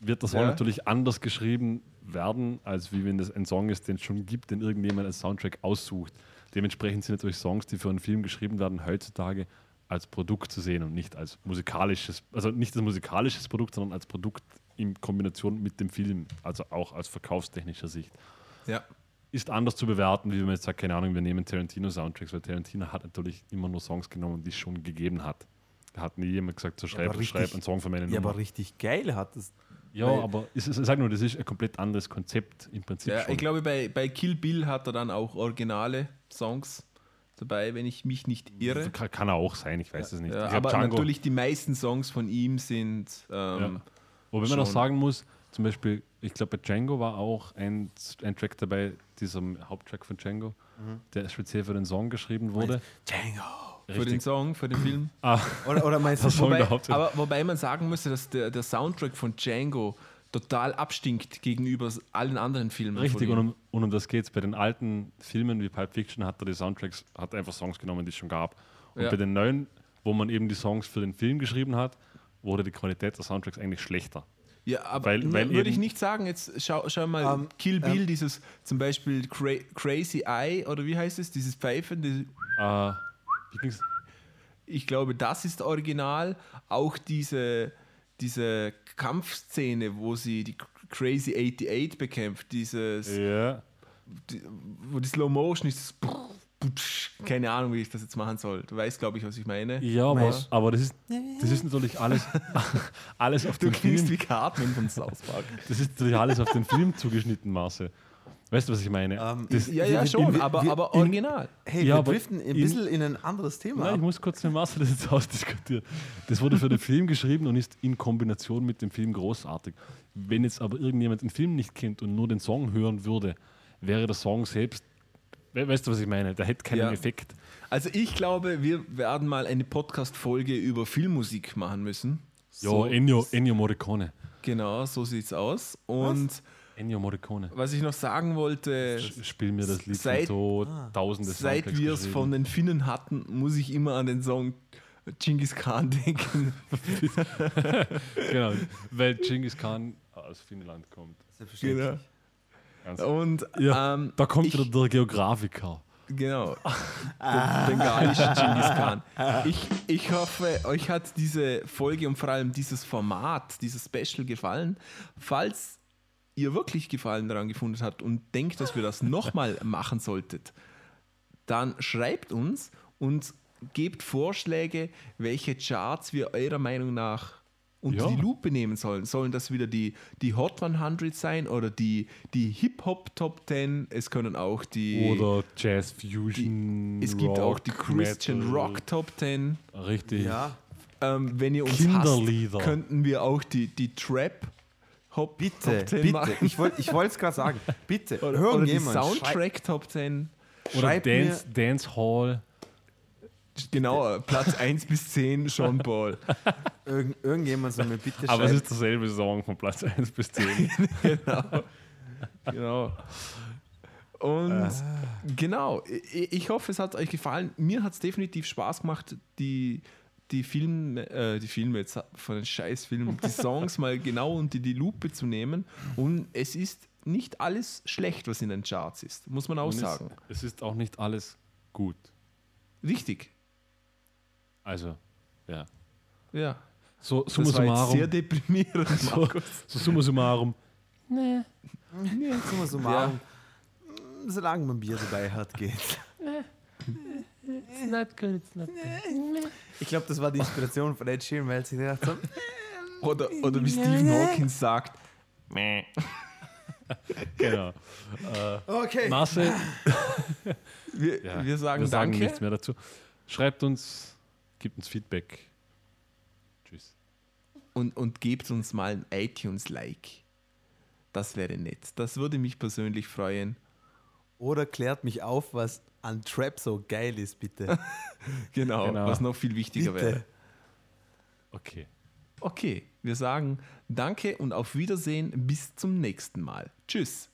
wird der Song Ja. natürlich anders geschrieben werden, als wie wenn das ein Song ist, den es schon gibt, den irgendjemand als Soundtrack aussucht. Dementsprechend sind natürlich Songs, die für einen Film geschrieben werden, heutzutage als Produkt zu sehen und nicht als musikalisches, also nicht als musikalisches Produkt, sondern als Produkt in Kombination mit dem Film, also auch aus verkaufstechnischer Sicht Ja. Ist anders zu bewerten, wie wenn man jetzt sagt, keine Ahnung, wir nehmen Tarantino-Soundtracks, weil Tarantino hat natürlich immer nur Songs genommen, die es schon gegeben hat. Da hat nie jemand gesagt, so schreib, richtig- schreib einen Song für meine ja, Nummer. aber richtig geil hat das. Ja, aber es ist, ich sag nur, das ist ein komplett anderes Konzept im Prinzip Ja, schon. ich glaube, bei, bei Kill Bill hat er dann auch originale Songs dabei, wenn ich mich nicht irre. kann, kann er auch sein, ich weiß es nicht. Ja, aber Django, natürlich die meisten Songs von ihm sind ähm, Wobei man auch sagen muss, zum Beispiel, ich glaube, bei Django war auch ein, ein Track dabei, dieser Haupttrack von Django, Mhm. der speziell für den Song geschrieben wurde. Django. für den Richtig. Song, für den Film. Ah, Oder, oder meinst du, Song Wobei, aber wobei man sagen müsste, dass der, der Soundtrack von Django total abstinkt gegenüber allen anderen Filmen. Richtig, und um, und um das geht es. Bei den alten Filmen wie Pulp Fiction hat er die Soundtracks, hat einfach Songs genommen, die es schon gab. Und Ja. bei den neuen, wo man eben die Songs für den Film geschrieben hat, wurde die Qualität der Soundtracks eigentlich schlechter. Ja, aber Weil- weil würde ich nicht sagen, jetzt schau, schau mal, Ähm, Kill Bill, dieses zum Beispiel Cra Crazy Eye oder wie heißt es, dieses Pfeifen, dieses, wie ging's? ich glaube, das ist original. Auch diese, diese Kampfszene, wo sie die Crazy 88 bekämpft, dieses, Ja. die, wo die Slow Motion ist, keine Ahnung, wie ich das jetzt machen soll. Du weißt, glaube ich, was ich meine. Ja, aber, aber das, ist, das ist natürlich alles, alles auf Du den klingst Film. wie Cartman von South Park. Das ist natürlich alles auf den Film zugeschnitten, Marcel. Weißt du, was ich meine? Ähm, das, Ja, ja, schon, wir- aber, wir- aber in- original. Hey, Ja, wir driften ein in- bisschen in ein anderes Thema. Nein, ich ab. muss kurz den Marcel das jetzt ausdiskutieren. Das wurde für den Film geschrieben und ist in Kombination mit dem Film großartig. Wenn jetzt aber irgendjemand den Film nicht kennt und nur den Song hören würde, wäre der Song selbst, weißt du, was ich meine? Der hätte keinen Ja. Effekt. Also ich glaube, wir werden mal eine Podcast-Folge über Filmmusik machen müssen. Ja, So- Ennio, Ennio Morricone. Genau, so sieht's aus. Und Ennio Morricone. was ich noch sagen wollte, Sch- Spiel mir das Lied Seit- von Tod, tausende seit Soundtracks wir es von den Finnen hatten, muss ich immer an den Song Genghis Khan denken. Genau, weil Genghis Khan aus Finnland kommt. Selbstverständlich. genau. Ganz Und Ja, ähm, da kommt ich, wieder der Geografiker. Genau. Der bengalische Genghis Khan. Ich, ich hoffe, euch hat diese Folge und vor allem dieses Format, dieses Special gefallen. Falls ihr wirklich Gefallen daran gefunden habt und denkt, dass wir das nochmal machen solltet, dann schreibt uns und gebt Vorschläge, welche Charts wir eurer Meinung nach unter Ja. die Lupe nehmen sollen. Sollen das wieder die, die Hot 100 sein oder die, die Hip-Hop Top 10? Es können auch die... Oder Jazz Fusion. Es gibt auch die Rock, Christian Metal. Rock Top 10. Richtig. Ja, Ähm, wenn ihr uns hasst, könnten wir auch die, die Trap Hop bitte, Top 10 bitte. machen. Ich wollte ich es gerade sagen. Bitte, Oder, oder die irgendjemand Soundtrack Top 10. Oder schreibt Dance, Dance Hall. Genau, Platz 1 bis 10, Sean Paul. Irgend, irgendjemand soll mir bitte Aber es schreiben. ist derselbe Song von Platz 1 bis 10. Genau. Und Ah. genau, ich, ich hoffe, es hat euch gefallen. Mir hat es definitiv Spaß gemacht, die, die, Film, äh, die Filme jetzt von den Scheißfilmen, die Songs mal genau unter die Lupe zu nehmen. Und es ist nicht alles schlecht, was in den Charts ist, muss man auch Und es- sagen. Es ist auch nicht alles gut. Richtig. Also, ja. Ja. So, summa Das war jetzt sehr summarum. deprimierend, So, so summa summarum. Summa summarum, mm, solange man Bier dabei hat, geht. It's not good, it's not good. Ich glaube, das war die Inspiration von Ed Sheeran, weil sie gedacht haben, Oder, oder wie Stephen Hawkins sagt, Meh. Genau. Okay. Marcel, Wir, ja, wir sagen wir sagen Danke. nichts mehr dazu. Schreibt uns, gibt uns Feedback. Tschüss. und, und gebt uns mal ein iTunes-Like. Das wäre nett. Das würde mich persönlich freuen. Oder klärt mich auf, was an Trap so geil ist, bitte. Genau, Genau. was noch viel wichtiger wäre. bitte. Okay. Okay, wir sagen Danke und auf Wiedersehen. Bis zum nächsten Mal. Tschüss.